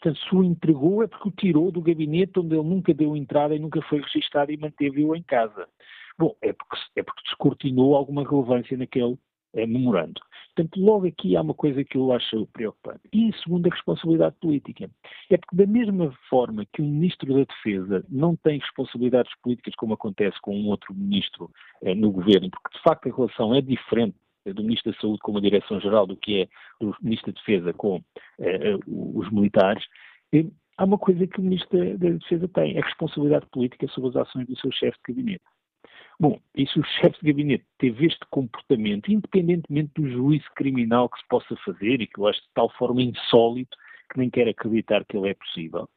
Portanto, se o entregou é porque o tirou do gabinete onde ele nunca deu entrada e nunca foi registado e manteve-o em casa. Bom, é porque, é porque descortinou alguma relevância naquele é, memorando. Portanto, logo aqui há uma coisa que eu acho preocupante. E, segundo, a responsabilidade política. É porque, da mesma forma que o Ministro da Defesa não tem responsabilidades políticas, como acontece com um outro Ministro eh, no Governo, porque, de facto, a relação é diferente do Ministro da Saúde com a Direção-Geral do que é do Ministro da Defesa com eh, os militares, eh, há uma coisa que o Ministro da Defesa tem, a responsabilidade política sobre as ações do seu chefe de gabinete. Bom, e se o chefe de gabinete teve este comportamento, independentemente do juízo criminal que se possa fazer, e que eu acho de tal forma insólito que nem quero acreditar que ele é possível,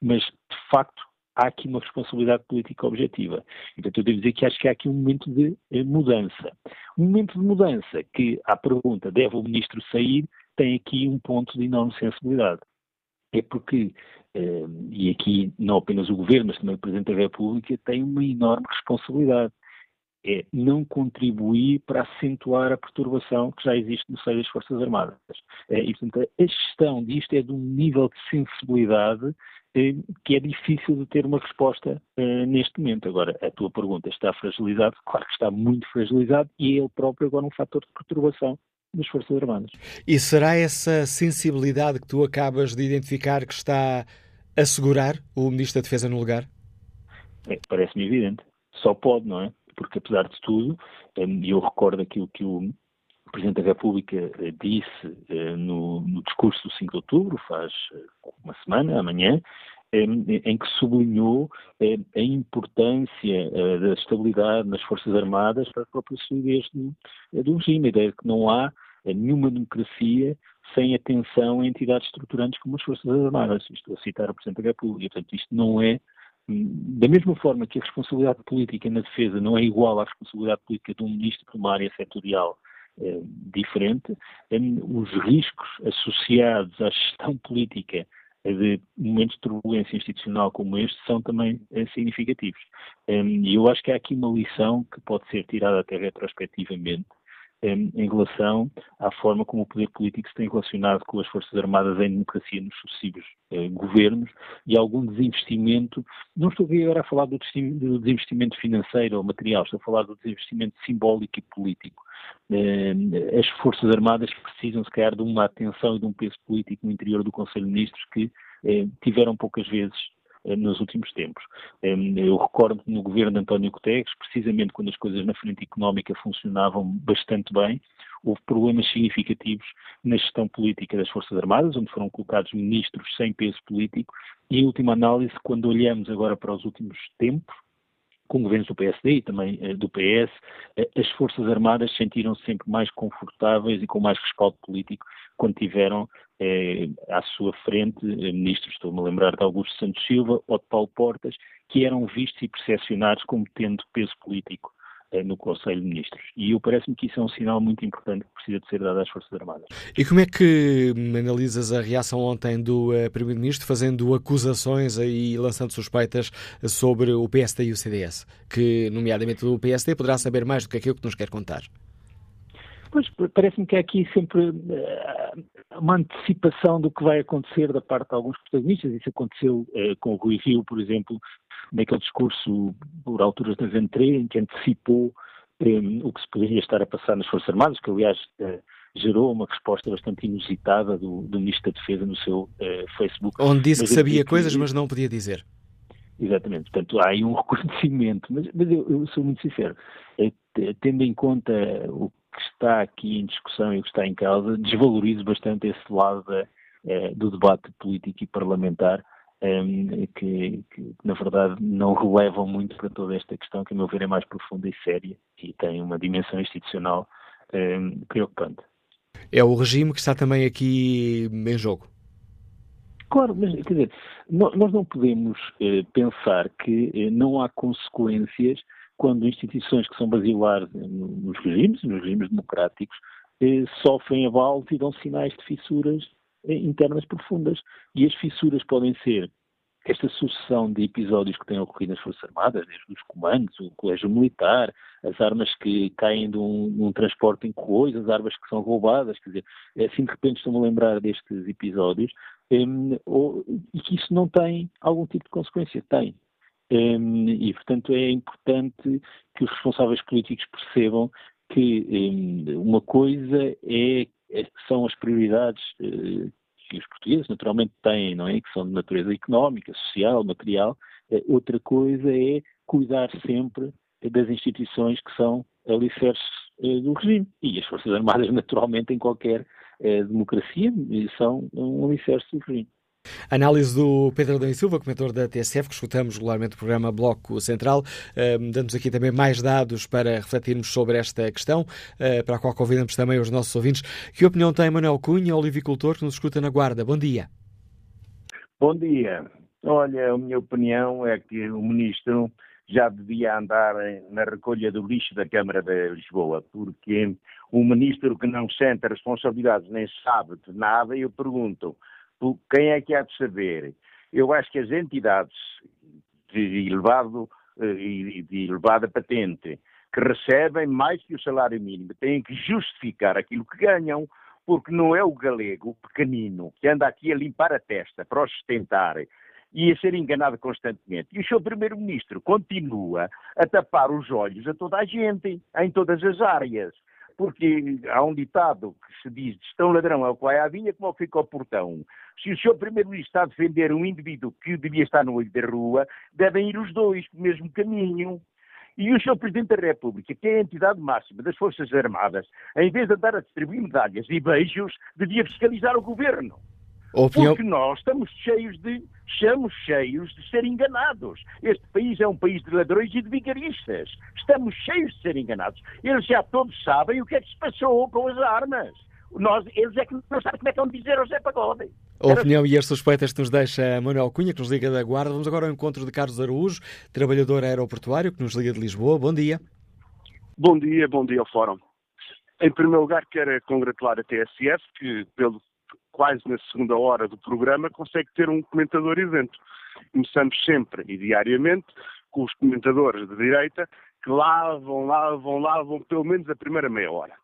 mas de facto há aqui uma responsabilidade política objetiva. Então eu devo dizer que acho que há aqui um momento de eh, mudança. Um momento de mudança que, à pergunta, deve o ministro sair, tem aqui um ponto de enorme sensibilidade. É porque, eh, e aqui não apenas o Governo, mas também o Presidente da República, tem uma enorme responsabilidade é não contribuir para acentuar a perturbação que já existe no seio das Forças Armadas. É, e, portanto, a gestão disto é de um nível de sensibilidade é, que é difícil de ter uma resposta é, neste momento. Agora, a tua pergunta está fragilizado? Claro que está muito fragilizado e é ele próprio agora um fator de perturbação das Forças Armadas. E será essa sensibilidade que tu acabas de identificar que está a segurar o Ministro da Defesa no lugar? É, Parece-me evidente. Só pode, não é? Porque apesar de tudo, e eu recordo aquilo que o Presidente da República eh, disse eh, no, no discurso do 5 de outubro, faz eh, uma semana, amanhã, em que sublinhou a importância da estabilidade nas Forças Armadas para a própria solidez do, do regime, a ideia de que não há nenhuma democracia sem atenção a entidades estruturantes como as Forças Armadas. Estou a citar o Presidente da República. Portanto, isto não é da mesma forma que a responsabilidade política na defesa não é igual à responsabilidade política de um ministro de uma área setorial eh, diferente, os riscos associados à gestão política de momentos de turbulência institucional como este são também eh, significativos. E eu acho que há aqui uma lição que pode ser tirada até retrospectivamente, em relação à forma como o poder político se tem relacionado com as Forças Armadas em democracia nos sucessivos eh, governos e algum desinvestimento. Não estou aqui agora a falar do desinvestimento financeiro ou material, estou a falar do desinvestimento simbólico e político. Eh, as Forças Armadas precisam, se calhar, de uma atenção e de um peso político no interior do Conselho de Ministros que eh, tiveram poucas vezes nos últimos tempos. Eu recordo no governo de António Guterres, precisamente quando as coisas na frente económica funcionavam bastante bem, houve problemas significativos na gestão política das Forças Armadas, onde foram colocados ministros sem peso político, e em última análise, quando olhamos agora para os últimos tempos, com governos do PSD e também eh, do PS, eh, as Forças Armadas sentiram-se sempre mais confortáveis e com mais respaldo político quando tiveram eh, à sua frente eh, ministros, estou-me a lembrar de Augusto Santos Silva ou de Paulo Portas, que eram vistos e percepcionados como tendo peso político eh, no Conselho de Ministros. E eu parece-me que isso é um sinal muito importante que precisa de ser dado às Forças Armadas. E como é que analisas a reação ontem do uh, Primeiro-Ministro, fazendo acusações e lançando suspeitas sobre o PSD e o CDS? Que, nomeadamente, o PSD poderá saber mais do que aquilo que nos quer contar. Pois, parece-me que há aqui sempre uh, uma antecipação do que vai acontecer da parte de alguns protagonistas. Isso aconteceu uh, com o Rui Rio, por exemplo, naquele discurso por alturas da Ventre, em que antecipou um, o que se poderia estar a passar nas Forças Armadas, que aliás uh, gerou uma resposta bastante inusitada do, do Ministro da Defesa no seu Facebook. Onde disse mas que sabia coisas, mas não podia dizer. Exatamente, portanto há aí um reconhecimento, mas, mas eu, eu, sou muito sincero, tendo em conta o que está aqui em discussão e o que está em causa, desvalorizo bastante esse lado eh, do debate político e parlamentar, ehm, que, que, na verdade não relevam muito para toda esta questão, que a meu ver é mais profunda e séria e tem uma dimensão institucional ehm, preocupante. É o regime que está também aqui em jogo. Claro, mas quer dizer, nós não podemos eh, pensar que eh, não há consequências quando instituições que são basilares nos regimes, nos regimes democráticos, eh, sofrem abalos e dão sinais de fissuras eh, internas profundas. E as fissuras podem ser esta sucessão de episódios que têm ocorrido nas Forças Armadas, desde os comandos, o colégio militar, as armas que caem de um, um transporte em corroios, as armas que são roubadas, quer dizer, assim de repente estou-me a lembrar destes episódios, um, eh, ou, e que isso não tem algum tipo de consequência. Tem. Um, e, portanto, é importante que os responsáveis políticos percebam que um, uma coisa é, é, são as prioridades uh, que os portugueses naturalmente têm, não é? Que são de natureza económica, social, material. Uh, outra coisa é cuidar sempre das instituições que são alicerces uh, do regime. E as Forças Armadas, naturalmente, em qualquer democracia, são um alicerce do regime. Análise do Pedro Adão Silva, comentador da TSF, que escutamos regularmente o programa Bloco Central. Uh, dando-nos aqui também mais dados para refletirmos sobre esta questão, uh, para a qual convidamos também os nossos ouvintes. Que opinião tem Manuel Cunha, olivicultor, que nos escuta na Guarda? Bom dia. Bom dia. Olha, a minha opinião é que o Ministro já devia andar na recolha do lixo da Câmara de Lisboa, porque um Ministro que não sente responsabilidades nem sabe de nada, eu pergunto, quem é que há de saber? Eu acho que as entidades de elevado eh, de elevada patente que recebem mais que o salário mínimo têm que justificar aquilo que ganham, porque não é o galego pequenino que anda aqui a limpar a testa para o sustentar e a ser enganado constantemente. E o seu primeiro-ministro continua a tapar os olhos a toda a gente, em todas as áreas porque há um ditado que se diz: estão ladrão é o que à vinha, como fica ao portão. Se o senhor Primeiro-Ministro está a defender um indivíduo que devia estar no olho da rua, devem ir os dois pelo mesmo caminho. E o Sr. Presidente da República, que é a entidade máxima das Forças Armadas, em vez de andar a distribuir medalhas e beijos, devia fiscalizar o governo. Opinião... Porque nós estamos cheios de estamos cheios de ser enganados. Este país é um país de ladrões e de vigaristas. Estamos cheios de ser enganados. Eles já todos sabem o que é que se passou com as armas. Nós, eles é que não sabem como é que vão dizer ao José Pagode. A opinião e as suspeitas que nos deixa Manuel Cunha, que nos liga da Guarda. Vamos agora ao encontro de Carlos Araújo, trabalhador aeroportuário, que nos liga de Lisboa. Bom dia. Bom dia, bom dia ao Fórum. Em primeiro lugar, quero congratular a TSF, que, pelo quase na segunda hora do programa, consegue ter um comentador isento. Começamos sempre e diariamente com os comentadores de direita que lavam, lavam, lavam pelo menos a primeira meia hora.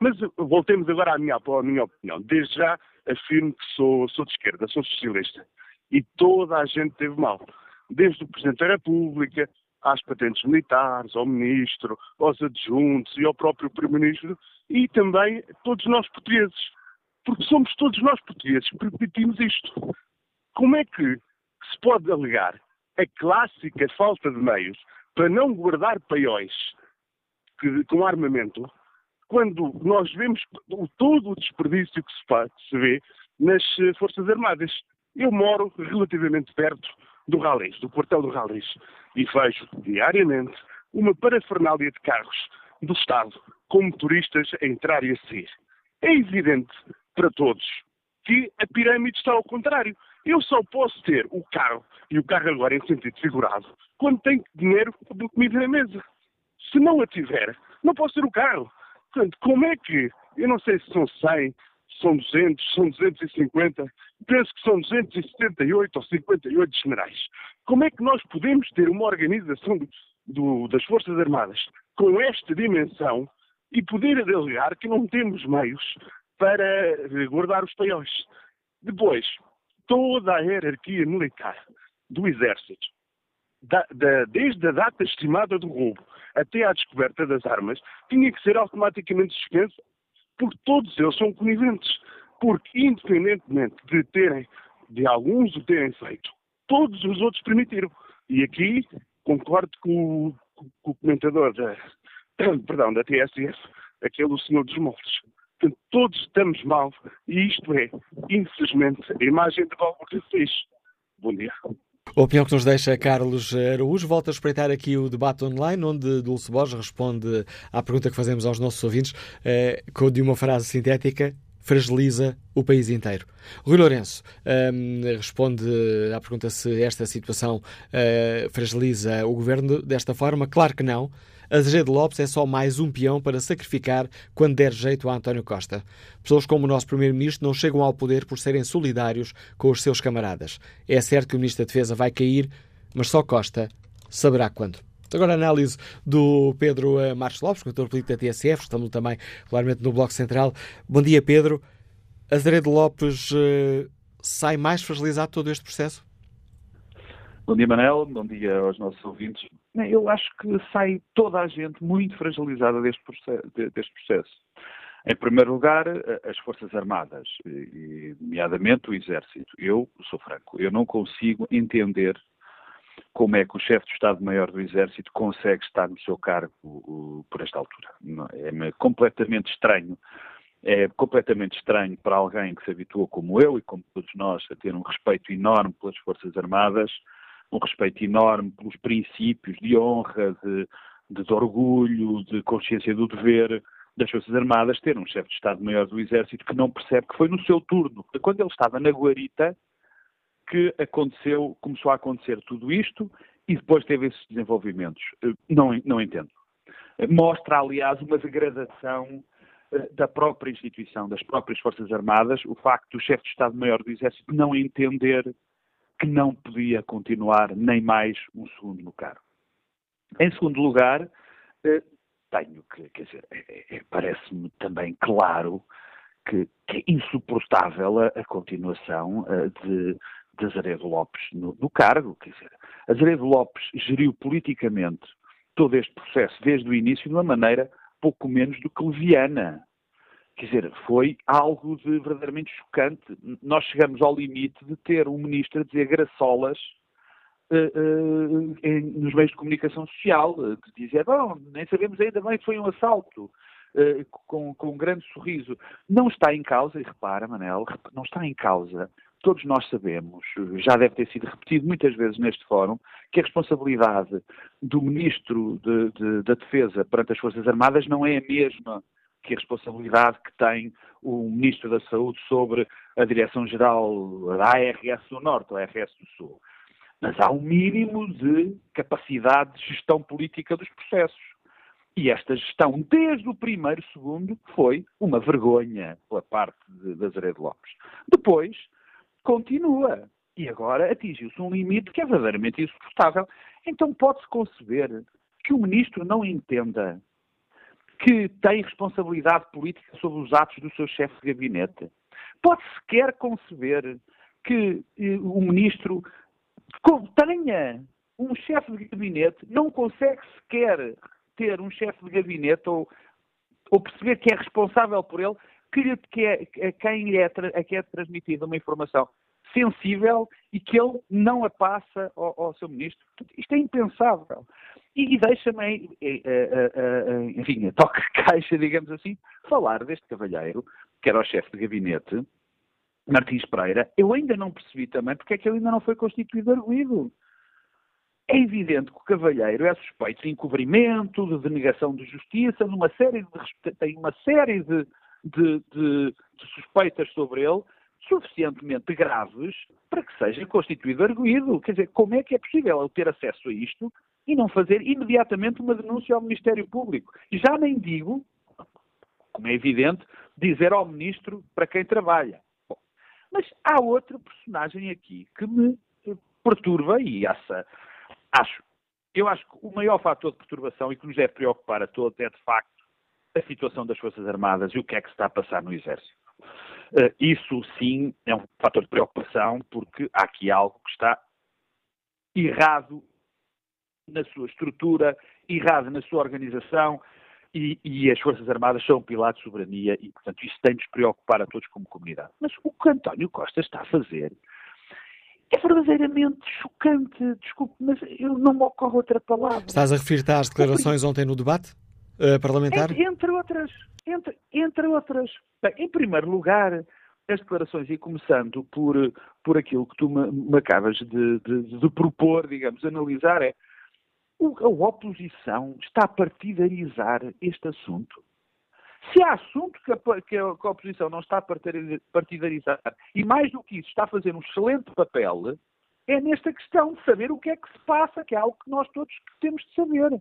Mas voltemos agora à minha, à minha opinião. Desde já afirmo que sou, sou de esquerda, sou socialista. E toda a gente teve mal. Desde o Presidente da República, às patentes militares, ao Ministro, aos adjuntos e ao próprio Primeiro-Ministro e também todos nós portugueses. Porque somos todos nós portugueses que permitimos isto. Como é que se pode alegar a clássica falta de meios para não guardar paióis que, com armamento, quando nós vemos todo o desperdício que se, faz, se vê nas eh, Forças Armadas. Eu moro relativamente perto do Ralês, do quartel do Ralês, e vejo diariamente uma parafernália de carros do Estado com motoristas a entrar e a sair. É evidente para todos que a pirâmide está ao contrário. Eu só posso ter o carro, e o carro agora em sentido figurado, quando tenho dinheiro para comida na mesa. Se não a tiver, não posso ter o carro. Portanto, como é que, eu não sei se são 100, são 200, são 250, penso que são 278 ou 58 generais. Como é que nós podemos ter uma organização do, do, das Forças Armadas com esta dimensão e poder alegar que não temos meios para guardar os paióis? Depois, toda a hierarquia militar do Exército, da, da, desde a data estimada do roubo até à descoberta das armas, tinha que ser automaticamente suspensa porque todos eles são coniventes. Porque, independentemente de terem, de alguns o terem feito, todos os outros permitiram. E aqui concordo com o, com o comentador da, perdão, da TSF, aquele senhor dos moldes. Portanto, todos estamos mal e isto é, infelizmente, a imagem de que fez. Bom dia. A opinião que nos deixa Carlos Araújo. Volta a espreitar aqui o debate online, onde Dulce Borges responde à pergunta que fazemos aos nossos ouvintes eh, de uma frase sintética fragiliza o país inteiro. Rui Lourenço um, responde à pergunta se esta situação uh, fragiliza o governo desta forma. Claro que não. Azeredo Lopes é só mais um peão para sacrificar quando der jeito a António Costa. Pessoas como o nosso Primeiro-Ministro não chegam ao poder por serem solidários com os seus camaradas. É certo que o Ministro da Defesa vai cair, mas só Costa saberá quando. Agora a análise do Pedro eh, Marcos Lopes, condutor político da TSF, estamos também claramente no Bloco Central. Bom dia, Pedro. Azeredo Lopes uh, sai mais fragilizado todo este processo? Bom dia, Manel. Bom dia aos nossos ouvintes. Eu acho que sai toda a gente muito fragilizada deste processo. Deste processo. Em primeiro lugar, as Forças Armadas, e, nomeadamente o Exército. Eu sou franco, eu não consigo entender como é que o chefe de Estado-Maior do Exército consegue estar no seu cargo por esta altura. É completamente estranho. É completamente estranho para alguém que se habituou, como eu e como todos nós, a ter um respeito enorme pelas Forças Armadas, um respeito enorme pelos princípios de honra, de, de, orgulho, de consciência do dever das Forças Armadas, ter um chefe de Estado-Maior do Exército que não percebe que foi no seu turno. Quando ele estava na guarita, que aconteceu, começou a acontecer tudo isto e depois teve esses desenvolvimentos. Eh, não, não entendo. Mostra, aliás, uma degradação eh, da própria instituição, das próprias Forças Armadas, o facto do chefe de Estado-Maior do Exército não entender que não podia continuar nem mais um segundo no cargo. Em segundo lugar, eh, tenho que, quer dizer, é, é, parece-me também claro que, que, é insuportável a, continuação uh, de, de Azeredo Lopes no, no, cargo. Quer dizer, Azeredo Lopes geriu politicamente todo este processo desde o início de uma maneira pouco menos do que leviana. Quer dizer, foi algo de verdadeiramente chocante. Nós chegamos ao limite de ter um ministro a dizer graçolas uh, uh, em, nos meios de comunicação social, uh, de dizer, bom, nem sabemos ainda bem que foi um assalto, com, com um grande sorriso. Não está em causa, e repara, Manel, não está em causa todos nós sabemos, já deve ter sido repetido muitas vezes neste fórum, que a responsabilidade do Ministro de, de, da Defesa perante as Forças Armadas não é a mesma que a responsabilidade que tem o Ministro da Saúde sobre a Direção-Geral da ARS do Norte, ou ARS do Sul. Mas há um mínimo de capacidade de gestão política dos processos. E esta gestão, desde o primeiro segundo, foi uma vergonha pela parte de, de Azeredo Lopes. Depois, continua. E agora atingiu-se um limite que é verdadeiramente insuportável. Então pode-se conceber que o ministro não entenda que tem responsabilidade política sobre os atos do seu chefe de gabinete. Pode sequer conceber que eh, o ministro tenha um chefe de gabinete, não consegue sequer ter um chefe de gabinete ou, ou perceber que é responsável por ele, que, que é, a quem é, a quem é transmitida uma informação sensível e que ele não a passa ao, ao seu ministro. Isto é impensável. E, e deixa-me, enfim, a toque caixa, digamos assim, falar deste cavalheiro, que era o chefe de gabinete, Martins Pereira. Eu ainda não percebi também porque é que ele ainda não foi constituído arguído. É evidente que o cavalheiro é suspeito de encobrimento, de denegação de justiça, de uma série de, tem uma série de, de, de, de suspeitas sobre ele suficientemente graves para que seja constituído arguído. Quer dizer, como é que é possível ele ter acesso a isto e não fazer imediatamente uma denúncia ao Ministério Público? Já nem digo, como é evidente, dizer ao Ministro para quem trabalha. Bom, mas há outra personagem aqui que me perturba e essa, acho, eu acho que o maior fator de perturbação e que nos deve preocupar a todos é, de facto, a situação das Forças Armadas e o que é que se está a passar no Exército. Uh, isso sim é um fator de preocupação, porque há aqui algo que está errado na sua estrutura, errado na sua organização, e, e, as Forças Armadas são um pilar de soberania e, portanto, isso tem de nos preocupar a todos como comunidade. Mas o que António Costa está a fazer é verdadeiramente chocante. Desculpe, mas eu não me ocorre outra palavra. Estás a referir-te às declarações ontem no debate uh, parlamentar? Entre, entre outras. Entre, entre outras. Bem, em primeiro lugar, as declarações, e começando por, por aquilo que tu me, me acabas de, de, de, propor, digamos, analisar, é a oposição está a partidarizar este assunto. Se há assunto que a, que a, que a oposição não está a partidarizar, e mais do que isso, está a fazer um excelente papel, é nesta questão de saber o que é que se passa, que é algo que nós todos temos de saber.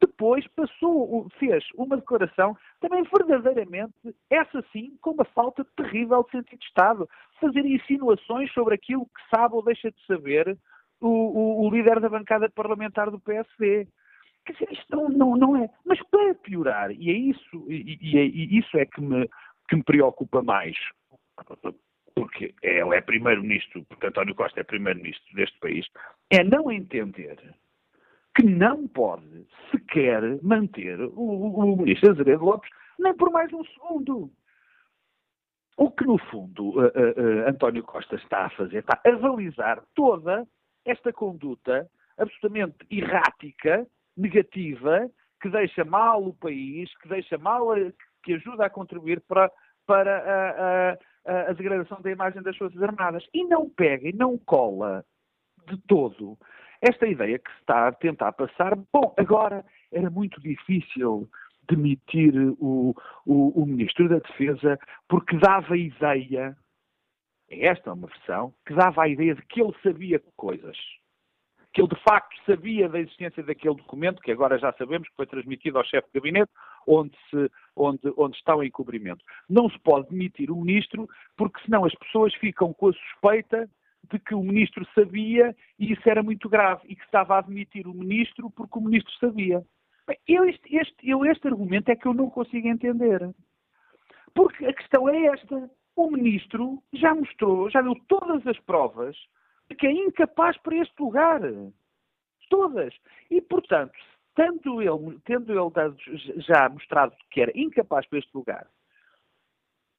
Depois passou, fez uma declaração também verdadeiramente, essa sim, com uma falta terrível de sentido de Estado. Fazer insinuações sobre aquilo que sabe ou deixa de saber o, o, o líder da bancada parlamentar do PSD. Quer dizer, isto não, não, não é. Mas para piorar, e é isso, e, e, e isso é que me, que me preocupa mais, porque ele é primeiro-ministro, porque António Costa é primeiro-ministro deste país, é não entender que não pode sequer manter o, o, ministro Azeredo Lopes nem por mais um segundo. O que, no fundo, uh, uh, uh, António Costa está a fazer, está a avalizar toda esta conduta absolutamente errática, negativa, que deixa mal o país, que deixa mal, que ajuda a contribuir para, para a, degradação da imagem das Forças Armadas. E não pega e não cola de todo esta ideia que se está a tentar passar. Bom, agora era muito difícil demitir o, o, o Ministro da Defesa porque dava a ideia, esta é uma versão, que dava a ideia de que ele sabia coisas que ele de facto sabia da existência daquele documento, que agora já sabemos que foi transmitido ao chefe de gabinete, onde, se, onde, onde está o encobrimento. Não se pode demitir o ministro, porque senão as pessoas ficam com a suspeita de que o ministro sabia e isso era muito grave, e que estava a demitir o ministro porque o ministro sabia. Eu, este, este, eu, este argumento é que eu não consigo entender. Porque a questão é esta. O ministro já mostrou, já deu todas as provas que é incapaz para este lugar. Todas. E, portanto, tendo ele, tendo ele já mostrado que era incapaz para este lugar,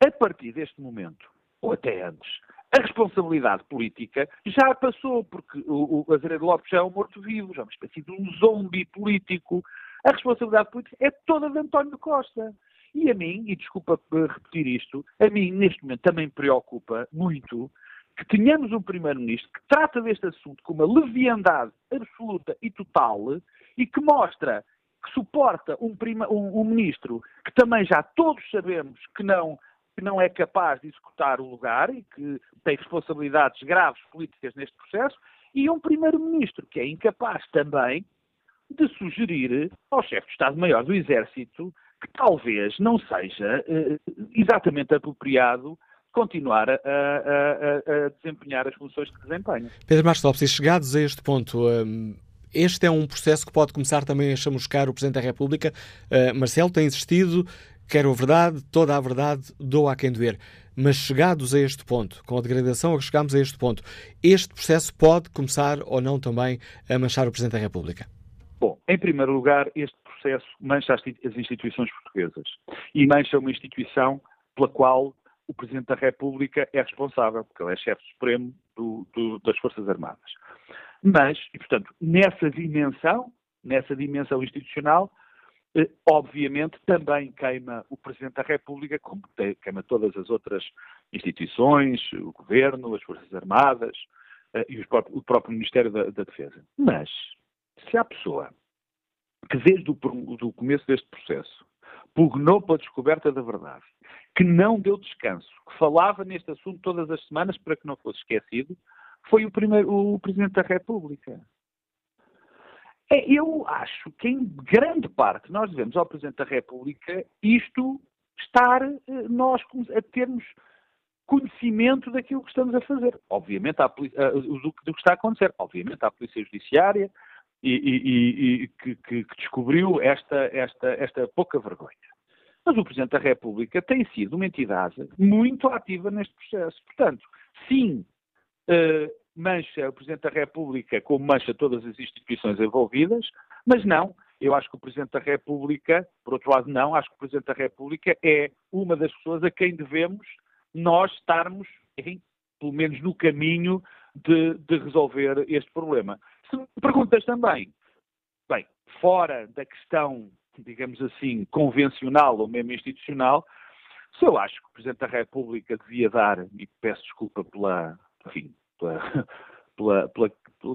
a partir deste momento, ou até antes, a responsabilidade política já passou, porque o, o Azeredo Lopes já é um morto-vivo, já é uma espécie de um zombi político. A responsabilidade política é toda de António Costa. E a mim, e desculpa repetir isto, a mim neste momento também preocupa muito que tenhamos um Primeiro-Ministro que trata deste assunto com uma leviandade absoluta e total e que mostra que suporta um, prima, um, um, ministro que também já todos sabemos que não que não é capaz de executar o lugar e que tem responsabilidades graves políticas neste processo, e um primeiro-ministro que é incapaz também de sugerir ao chefe de Estado-Maior do Exército que talvez não seja uh, exatamente apropriado continuar a, a, a, a, desempenhar as funções que desempenha. Pedro Marcos Lopes, e chegados a este ponto, um, este é um processo que pode começar também a chamuscar o Presidente da República. Uh, Marcelo tem insistido, quero a verdade, toda a verdade, dou a quem doer. Mas chegados a este ponto, com a degradação a que chegamos a este ponto, este processo pode começar ou não também a manchar o Presidente da República? Bom, em primeiro lugar, este processo mancha as instituições portuguesas e mancha uma instituição pela qual o Presidente da República é responsável, porque ele é chefe supremo do, do, das Forças Armadas. Mas, e portanto, nessa dimensão, nessa dimensão institucional, eh, obviamente também queima o Presidente da República, como queima todas as outras instituições, o Governo, as Forças Armadas eh, e próprios, o próprio Ministério da, da, Defesa. Mas, se há pessoa que desde o do começo deste processo pugnou pela descoberta da verdade, que não deu descanso, que falava neste assunto todas as semanas para que não fosse esquecido, foi o, primeiro, o Presidente da República. É, eu acho que em grande parte nós devemos ao Presidente da República isto estar eh, nós a termos conhecimento daquilo que estamos a fazer. Obviamente, há, do, que está a acontecer. Obviamente, a Polícia Judiciária e, e, e que, que, descobriu esta, esta, esta pouca vergonha. Mas o Presidente da República tem sido uma entidade muito ativa neste processo. Portanto, sim, uh, mancha o Presidente da República como mancha todas as instituições envolvidas, mas não. Eu acho que o Presidente da República, por outro lado, não. Acho que o Presidente da República é uma das pessoas a quem devemos nós estarmos, enfim, pelo menos no caminho de, de resolver este problema. Se me perguntas também, bem, fora da questão, digamos assim, convencional ou mesmo institucional, se eu acho que o Presidente da República devia dar, e peço desculpa pela, enfim, pela, pela, pela,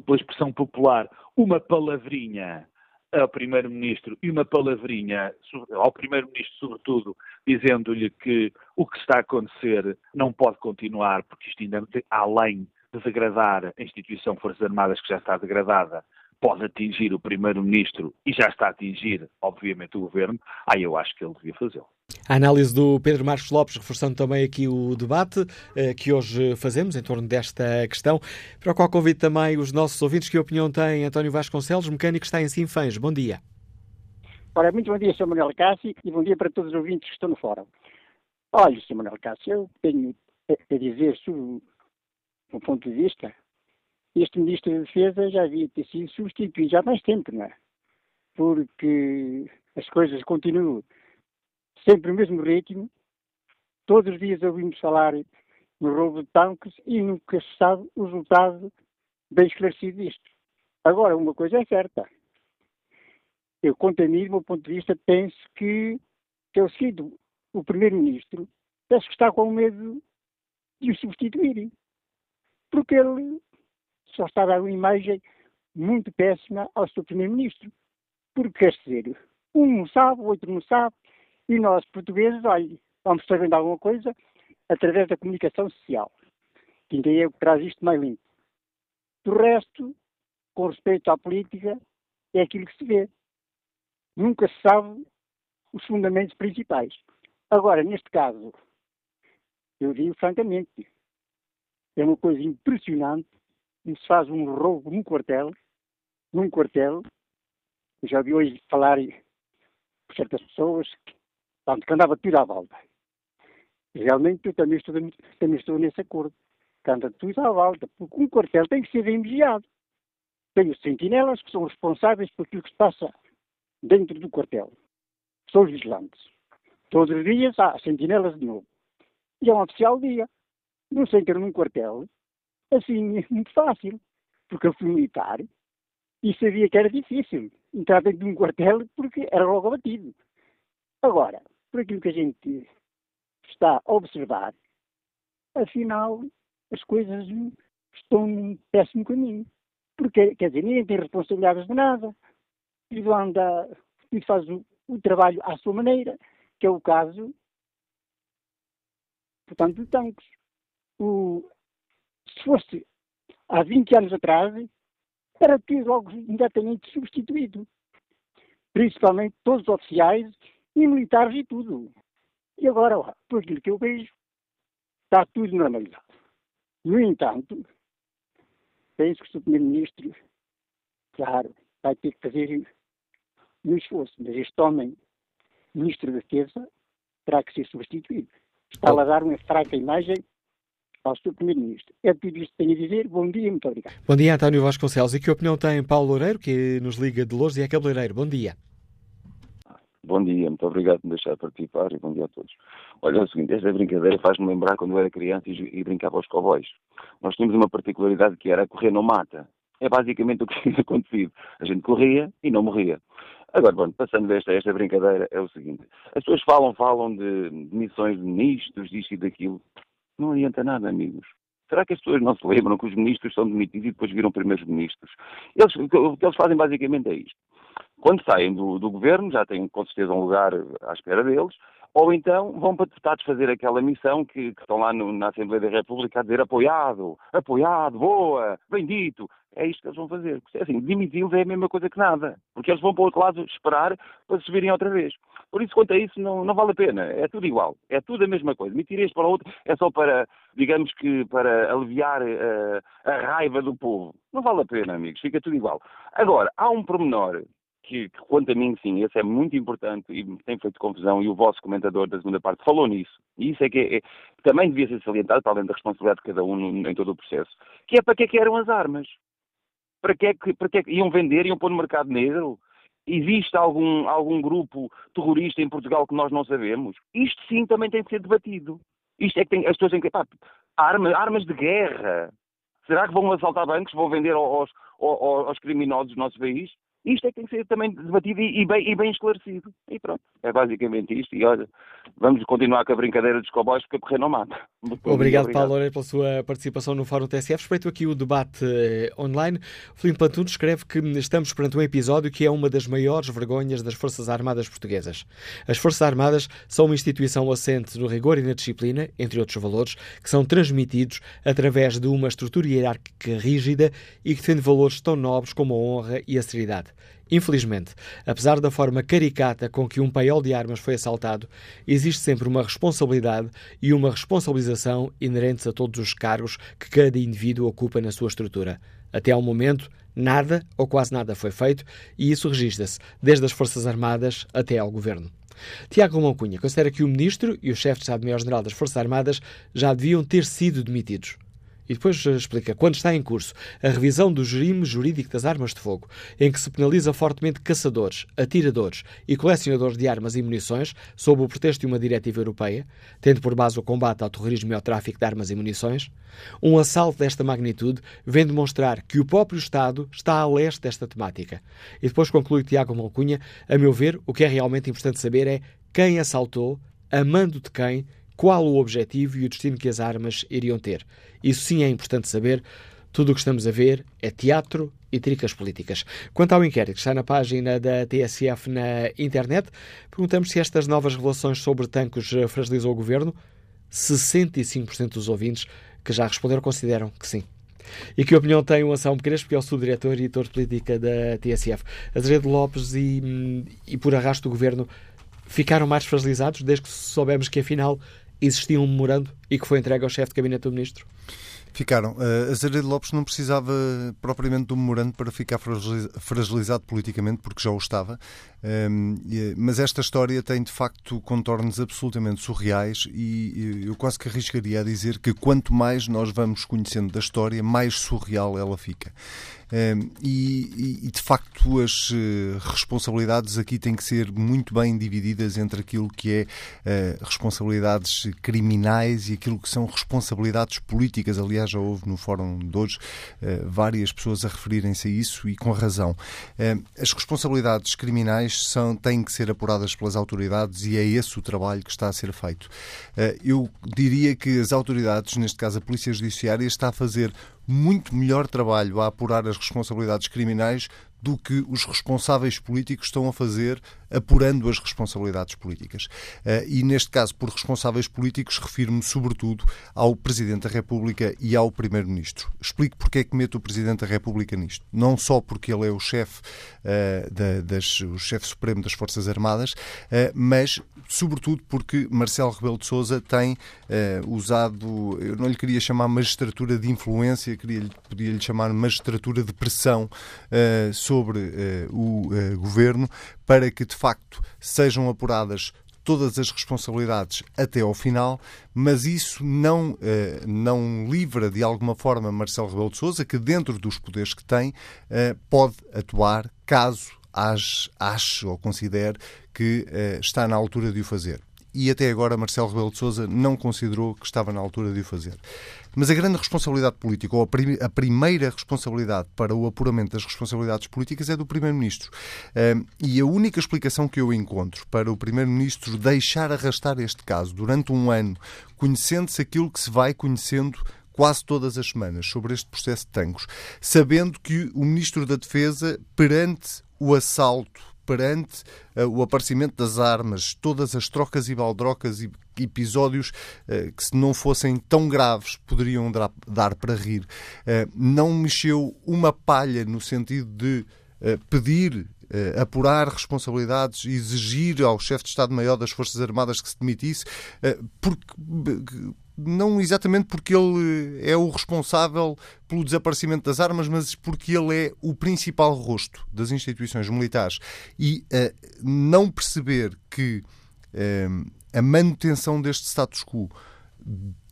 pela expressão popular, uma palavrinha ao Primeiro-Ministro e uma palavrinha ao Primeiro-Ministro, sobretudo, dizendo-lhe que o que está a acontecer não pode continuar, porque isto ainda, além de degradar a instituição Forças Armadas, que já está degradada, pode atingir o Primeiro-Ministro e já está a atingir, obviamente, o Governo, aí eu acho que ele devia fazê-lo. A análise do Pedro Marcos Lopes, reforçando também aqui o debate eh, que hoje fazemos em torno desta questão, para o qual convido também os nossos ouvintes. Que opinião tem António Vasconcelos, mecânico que está em Sinfãs? Bom dia. Ora, muito bom dia, Sr. Manuel Cássio, e bom dia para todos os ouvintes que estão no fórum. Olha, Sr. Manuel Cássio, eu tenho a dizer sobre o ponto de vista este Ministro da Defesa já havia ter sido substituído já há mais tempo, não é? Porque as coisas continuam sempre o mesmo ritmo. Todos os dias ouvimos falar no roubo de tanques e nunca se sabe o resultado bem esclarecido disto. Agora, uma coisa é certa. Eu, quanto a mim, do meu ponto de vista, penso que, eu sido o Primeiro-Ministro, penso que está com medo de o substituírem. Porque ele só está a imagem muito péssima ao seu Primeiro-Ministro. Porque, quer dizer, um não sabe, o outro não sabe, e nós, portugueses, olha, vamos sabendo alguma coisa através da comunicação social, que ainda é o que traz isto mais limpo. Do resto, com respeito à política, é aquilo que se vê. Nunca se sabe os fundamentos principais. Agora, neste caso, eu digo francamente, é uma coisa impressionante como se faz um roubo num quartel, num quartel, eu já vi hoje falar por certas pessoas que, que andava tudo à volta. Realmente eu também estou, também estou nesse acordo. Que anda tudo à volta, porque um quartel tem que ser vigiado. Tem os sentinelas que são responsáveis por aquilo que se passa dentro do quartel. São os vigilantes. Todos os dias há sentinelas de novo. E é um oficial dia. Não se entra num quartel assim, muito fácil, porque eu fui militar e sabia que era difícil entrar dentro de um quartel porque era logo abatido. Agora, por aquilo que a gente está a observar, afinal, as coisas estão num péssimo caminho. Porque, quer dizer, ninguém tem responsabilidades de nada, e anda, tudo faz o, o, trabalho à sua maneira, que é o caso, portanto, de tanques. O, se fosse há 20 anos atrás, era ter logo imediatamente substituído. Principalmente todos os oficiais e militares e tudo. E agora, por aquilo que eu vejo, está tudo normalizado. No entanto, penso que o. Primeiro-Ministro, claro, vai ter que fazer um esforço, mas este homem, Ministro da Defesa, terá que ser substituído. Está a dar uma fraca imagem ao Sr. Primeiro-Ministro. É tudo isto que tenho a dizer. Bom dia, muito obrigado. Bom dia, António Vasconcelos. E que opinião tem Paulo Loureiro, que nos liga de Lourdes e é cabeleireiro? Bom dia. Bom dia, muito obrigado por me deixar participar e bom dia a todos. Olha, é o seguinte, esta brincadeira faz-me lembrar quando eu era criança e, e brincava aos cowboys. Nós tínhamos uma particularidade que era correr não mata. É basicamente o que tinha acontecido. A gente corria e não morria. Agora, bom, passando esta, esta brincadeira, é o seguinte. As pessoas falam, falam de missões de ministros, disto e daquilo. Não adianta nada, amigos. Será que as pessoas não se lembram que os ministros são demitidos e depois viram primeiros ministros? Eles, o que eles fazem basicamente é isto. Quando saem do, do governo, já têm com certeza um lugar à espera deles, ou então vão para deputados fazer aquela missão que, que estão lá no, na Assembleia da República a dizer apoiado, apoiado, boa, bendito. É isto que eles vão fazer. É assim, demiti-los é a mesma coisa que nada. Porque eles vão para o outro lado esperar para subirem outra vez. Por isso, quanto a isso, não, não vale a pena. É tudo igual. É tudo a mesma coisa. Demitir este para o outro é só para, digamos que, para aliviar uh, a raiva do povo. Não vale a pena, amigos. Fica tudo igual. Agora, há um pormenor que, que, quanto a mim, sim, esse é muito importante e tem feito confusão, e o vosso comentador da segunda parte falou nisso. E isso é que é, é, também devia ser salientado, para além da responsabilidade de cada um no, em todo o processo. Que é para que é que eram as armas? Para que é que, para que, é que iam vender, iam pôr no mercado negro? Existe algum, algum grupo terrorista em Portugal que nós não sabemos? Isto sim também tem que ser debatido. Isto é que tem, as pessoas têm que. Pá, armas, de guerra. Será que vão assaltar bancos, vão vender aos, aos, aos criminosos do nosso país? Isto é que tem que ser também debatido e, bem, e bem esclarecido. E pronto, é basicamente isto. E olha, vamos continuar com a brincadeira dos cowboys porque a correr não mata. Obrigado, obrigado, Paulo Loureiro, pela sua participação no Fórum TSF. Respeito aqui o debate eh, online. Filipe Pantuno escreve que estamos perante um episódio que é uma das maiores vergonhas das Forças Armadas portuguesas. As Forças Armadas são uma instituição assente no rigor e na disciplina, entre outros valores, que são transmitidos através de uma estrutura hierárquica rígida e que defende valores tão nobres como a honra e a seriedade. Infelizmente, apesar da forma caricata com que um paiol de armas foi assaltado, existe sempre uma responsabilidade e uma responsabilização inerentes a todos os cargos que cada indivíduo ocupa na sua estrutura. Até ao momento, nada ou quase nada foi feito e isso registra-se desde as Forças Armadas até ao Governo. Tiago Romão considera que o Ministro e o Chefe de Estado-Maior-General das Forças Armadas já deviam ter sido demitidos. E depois explica, quando está em curso a revisão do regime jurídico das armas de fogo, em que se penaliza fortemente caçadores, atiradores e colecionadores de armas e munições, sob o pretexto de uma diretiva europeia, tendo por base o combate ao terrorismo e ao tráfico de armas e munições, um assalto desta magnitude vem demonstrar que o próprio Estado está a leste desta temática. E depois conclui Tiago Malcunha, a meu ver, o que é realmente importante saber é quem assaltou, amando de quem qual o objetivo e o destino que as armas iriam ter. Isso sim é importante saber. Tudo o que estamos a ver é teatro e tricas políticas. Quanto ao inquérito que está na página da TSF na internet, perguntamos se estas novas revelações sobre tanques fragilizam o governo. 65% dos ouvintes que já responderam consideram que sim. E que opinião tem o Anselmo Crespo, que é o subdiretor e editor de política da TSF? Azeredo Lopes e, e por arrasto do governo ficaram mais fragilizados desde que soubemos que afinal existia um memorando e que foi entregue ao chefe de gabinete do ministro? Ficaram. Uh, Azeredo Lopes não precisava propriamente do memorando para ficar fragilizado politicamente, porque já o estava. Um, ehm, mas esta história tem, de facto, contornos absolutamente surreais e eu quase que arriscaria a dizer que quanto mais nós vamos conhecendo da história, mais surreal ela fica. E, e, de facto, as uh, responsabilidades aqui têm que ser muito bem divididas entre aquilo que é uh, responsabilidades criminais e aquilo que são responsabilidades políticas. Aliás, já houve no fórum de hoje uh, várias pessoas a referirem-se a isso e com razão. as responsabilidades criminais são, têm que ser apuradas pelas autoridades e é esse o trabalho que está a ser feito. eu diria que as autoridades, neste caso a Polícia Judiciária, está a fazer muito melhor trabalho a apurar as responsabilidades criminais do que os responsáveis políticos estão a fazer apurando as responsabilidades políticas. Uh, e neste caso, por responsáveis políticos, refiro-me sobretudo ao Presidente da República e ao Primeiro-Ministro. Explico porque é que meto o Presidente da República nisto. Não só porque ele é o chefe uh, da, das, o supremo das Forças Armadas, uh, mas sobretudo porque Marcelo Rebelo de Sousa tem usado, eu não lhe queria chamar magistratura de influência, queria, podia lhe chamar magistratura de pressão sobre o governo para que de facto sejam apuradas todas as responsabilidades até ao final, mas isso não, não livra de alguma forma Marcelo Rebelo de Sousa, que dentro dos poderes que tem, pode atuar caso ache ou considere que eh, está na altura de o fazer. E até agora Marcelo Rebelo de Sousa não considerou que estava na altura de o fazer. Mas a grande responsabilidade política, ou a, prim a primeira responsabilidade para o apuramento das responsabilidades políticas é do Primeiro-Ministro. Uh, e a única explicação que eu encontro para o Primeiro-Ministro deixar arrastar este caso durante um ano, conhecendo-se aquilo que se vai conhecendo quase todas as semanas sobre este processo de Tancos, sabendo que o Ministro da Defesa, perante o assalto perante uh, o aparecimento das armas, todas as trocas e baldrocas e episódios uh, que, se não fossem tão graves, poderiam dar, dar para rir. Uh, não mexeu uma palha no sentido de pedir Uh, apurar responsabilidades, exigir ao chefe de Estado-Maior das Forças Armadas que se demitisse, uh, porque não exatamente porque ele é o responsável pelo desaparecimento das armas, mas porque ele é o principal rosto das instituições militares. E uh, não perceber que uh, a manutenção deste status quo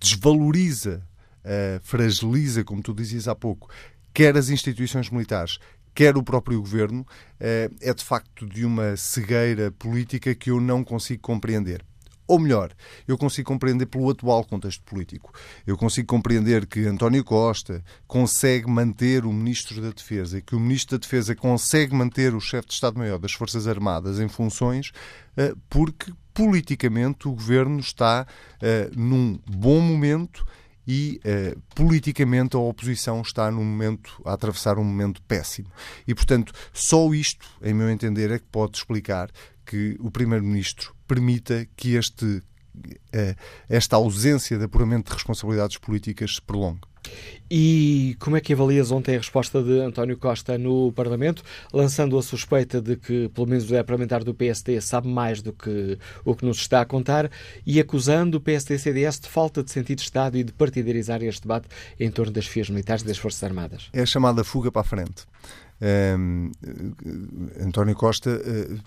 desvaloriza, uh, fragiliza, como tu dizias há pouco, quer as instituições militares, quer o próprio governo, é de facto de uma cegueira política que eu não consigo compreender. Ou melhor, eu consigo compreender pelo atual contexto político. Eu consigo compreender que António Costa consegue manter o Ministro da Defesa e que o Ministro da Defesa consegue manter o Chefe de Estado-Maior das Forças Armadas em funções eh, porque politicamente o Governo está eh, num bom momento e uh, politicamente a oposição está num momento a atravessar um momento péssimo. E portanto, só isto, em meu entender, é que pode explicar que o Primeiro-Ministro permita que este, eh, esta ausência de apuramento de responsabilidades políticas se prolongue. E como é que avalias ontem a resposta de António Costa no Parlamento, lançando a suspeita de que, pelo menos, o parlamentar do PSD sabe mais do que o que nos está a contar e acusando o PSD-CDS de falta de sentido de Estado e de partidarizar este debate em torno das FIAs militares e das Forças Armadas? É a chamada fuga para a frente. Um, António Costa uh,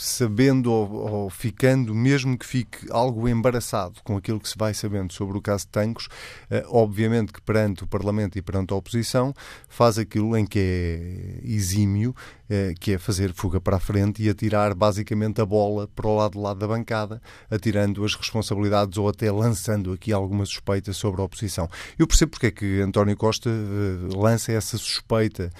sabendo ou, ou, ficando, mesmo que fique algo embaraçado com aquilo que se vai sabendo sobre o caso de Tancos, eh, obviamente que perante o Parlamento e perante a oposição, faz aquilo em que é exímio, eh, que é fazer fuga para a frente e atirar basicamente a bola para o lado de lado da bancada, atirando as responsabilidades ou até lançando aqui alguma suspeita sobre a oposição. Eu percebo porque é que António Costa eh, lança essa suspeita,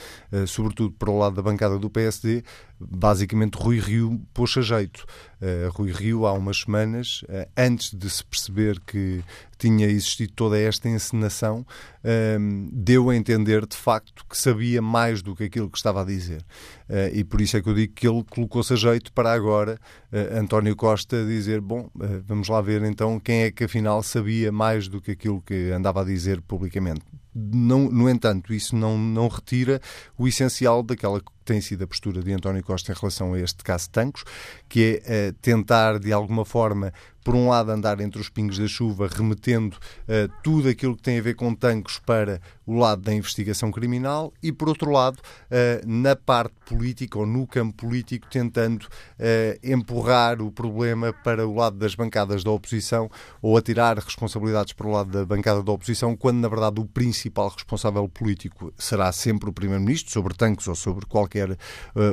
sobretudo para o lado da bancada do PSD, basicamente Rui Rio pôs a jeito. Uh, Rui Rio, há umas semanas, uh, antes de se perceber que tinha existido toda esta encenação, uh, deu a entender de facto que sabia mais do que aquilo que estava a dizer. Eh, e por isso é que eu digo que ele colocou-se a jeito para agora António Costa dizer: Bom, vamos lá ver então quem é que afinal sabia mais do que aquilo que andava a dizer publicamente. Não, no entanto, isso não, não retira o essencial daquela que tem sido a postura de António Costa em relação a este caso Tancos, que é tentar, de alguma forma, por um lado, andar entre os pingos da chuva, remetendo uh, tudo aquilo que tem a ver com tanques para o lado da investigação criminal e, por outro lado, uh, na parte política ou no campo político, tentando uh, empurrar o problema para o lado das bancadas da oposição ou atirar responsabilidades para o lado da bancada da oposição, quando, na verdade, o principal responsável político será sempre o Primeiro-Ministro, sobre tanques ou sobre qualquer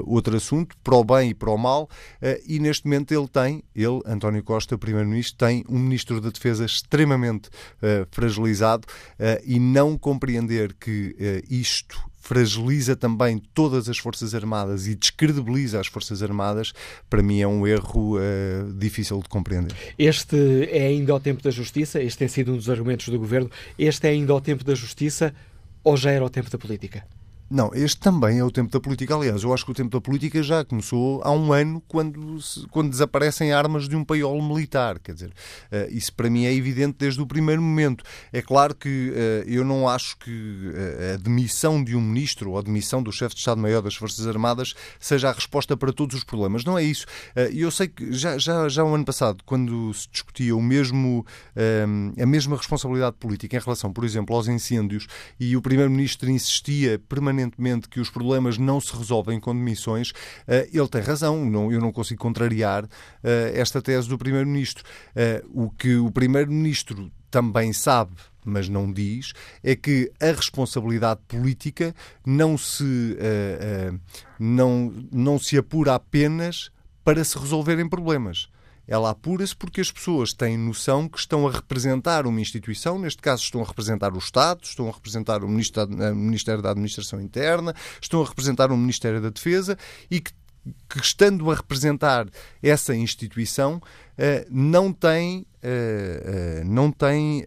outro assunto, para o bem e para o mal, e neste momento ele tem, ele, António Costa, Primeiro Primeiro-Ministro tem um Ministro da Defesa extremamente uh, fragilizado uh, e não compreender que uh, isto fragiliza também todas as Forças Armadas e descredibiliza as Forças Armadas, para mim é um erro uh, difícil de compreender. Este é ainda o tempo da justiça, este tem sido um dos argumentos do Governo, este é ainda o tempo da justiça ou já era o tempo da política? Não, este também é o tempo da política. Aliás, eu acho que o tempo da política já começou há um ano, quando, quando desaparecem armas de um paiol militar. Quer dizer, uh, isso para mim é evidente desde o primeiro momento. É claro que uh, eu não acho que uh, a demissão de um ministro ou a demissão do chefe de Estado-Maior das Forças Armadas seja a resposta para todos os problemas. Não é isso. E eu sei que já, já, já o ano passado, quando se discutia o mesmo, a mesma responsabilidade política em relação, por exemplo, aos incêndios, e o primeiro-ministro insistia permanentemente que os problemas não se resolvem com demissões, eh, ele tem razão. Eu não consigo contrariar eh, esta tese do Primeiro-Ministro. Eh, o que o Primeiro-Ministro também sabe, mas não diz, é que a responsabilidade política não se, não, não se apura apenas para se resolverem problemas ela apura-se porque as pessoas têm noção que estão a representar uma instituição, neste caso estão a representar o Estado, estão a representar o Ministério da Administração Interna, estão a representar o Ministério da Defesa e que, que estando a representar essa instituição, eh, não têm, eh, eh, não têm,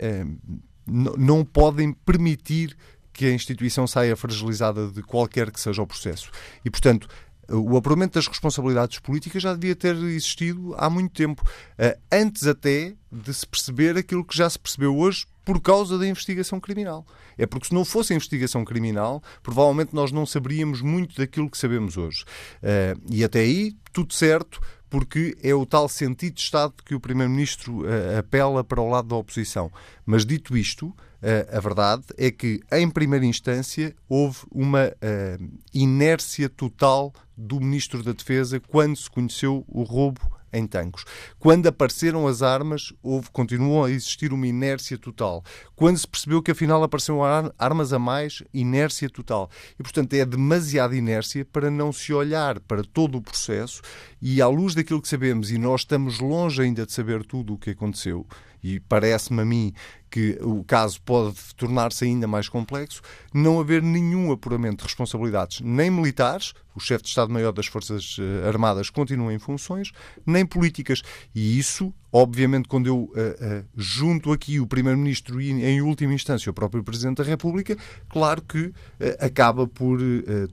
não podem permitir que a instituição saia fragilizada de qualquer que seja o processo. E, portanto, o apuramento das responsabilidades políticas já devia ter existido há muito tempo, eh, antes até de se perceber aquilo que já se percebeu hoje por causa da investigação criminal. É porque se não fosse a investigação criminal, provavelmente nós não saberíamos muito daquilo que sabemos hoje. Eh, e até aí, tudo certo, porque é o tal sentido de Estado que o Primeiro-Ministro uh, apela para o lado da oposição. Mas dito isto, uh, a verdade é que, em primeira instância, houve uma uh, inércia total do Ministro da Defesa quando se conheceu o roubo em Tancos. Quando apareceram as armas, houve, continuou a existir uma inércia total. Quando se percebeu que afinal apareceram armas a mais, inércia total. E, portanto, é demasiada inércia para não se olhar para todo o processo e, à luz daquilo que sabemos, e nós estamos longe ainda de saber tudo o que aconteceu, e parece-me a mim que o caso pode tornar-se ainda mais complexo, não haver nenhum apuramento de responsabilidades, nem militares, o chefe de Estado-Maior das Forças eh, Armadas continua em funções, nem políticas. E isso, obviamente, quando eu uh, uh, junto aqui o Primeiro-Ministro e, em última instância, o próprio Presidente da República, claro que uh, acaba por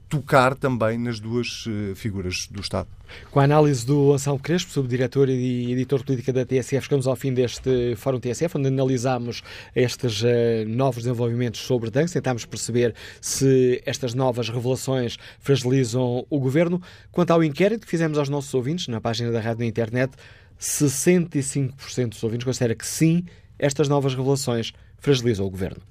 tocar também nas duas figuras do Estado. Com a análise do Anselmo Crespo, subdiretor e editor de política da TSF, chegamos ao fim deste Fórum TSF, onde analisámos estes novos desenvolvimentos sobre Danks, tentámos perceber se estas novas revelações fragilizam o Governo. Quanto ao inquérito que fizemos aos nossos ouvintes, na página da rádio na internet, 65% dos ouvintes considera que sim, estas novas revelações fragilizam o Governo.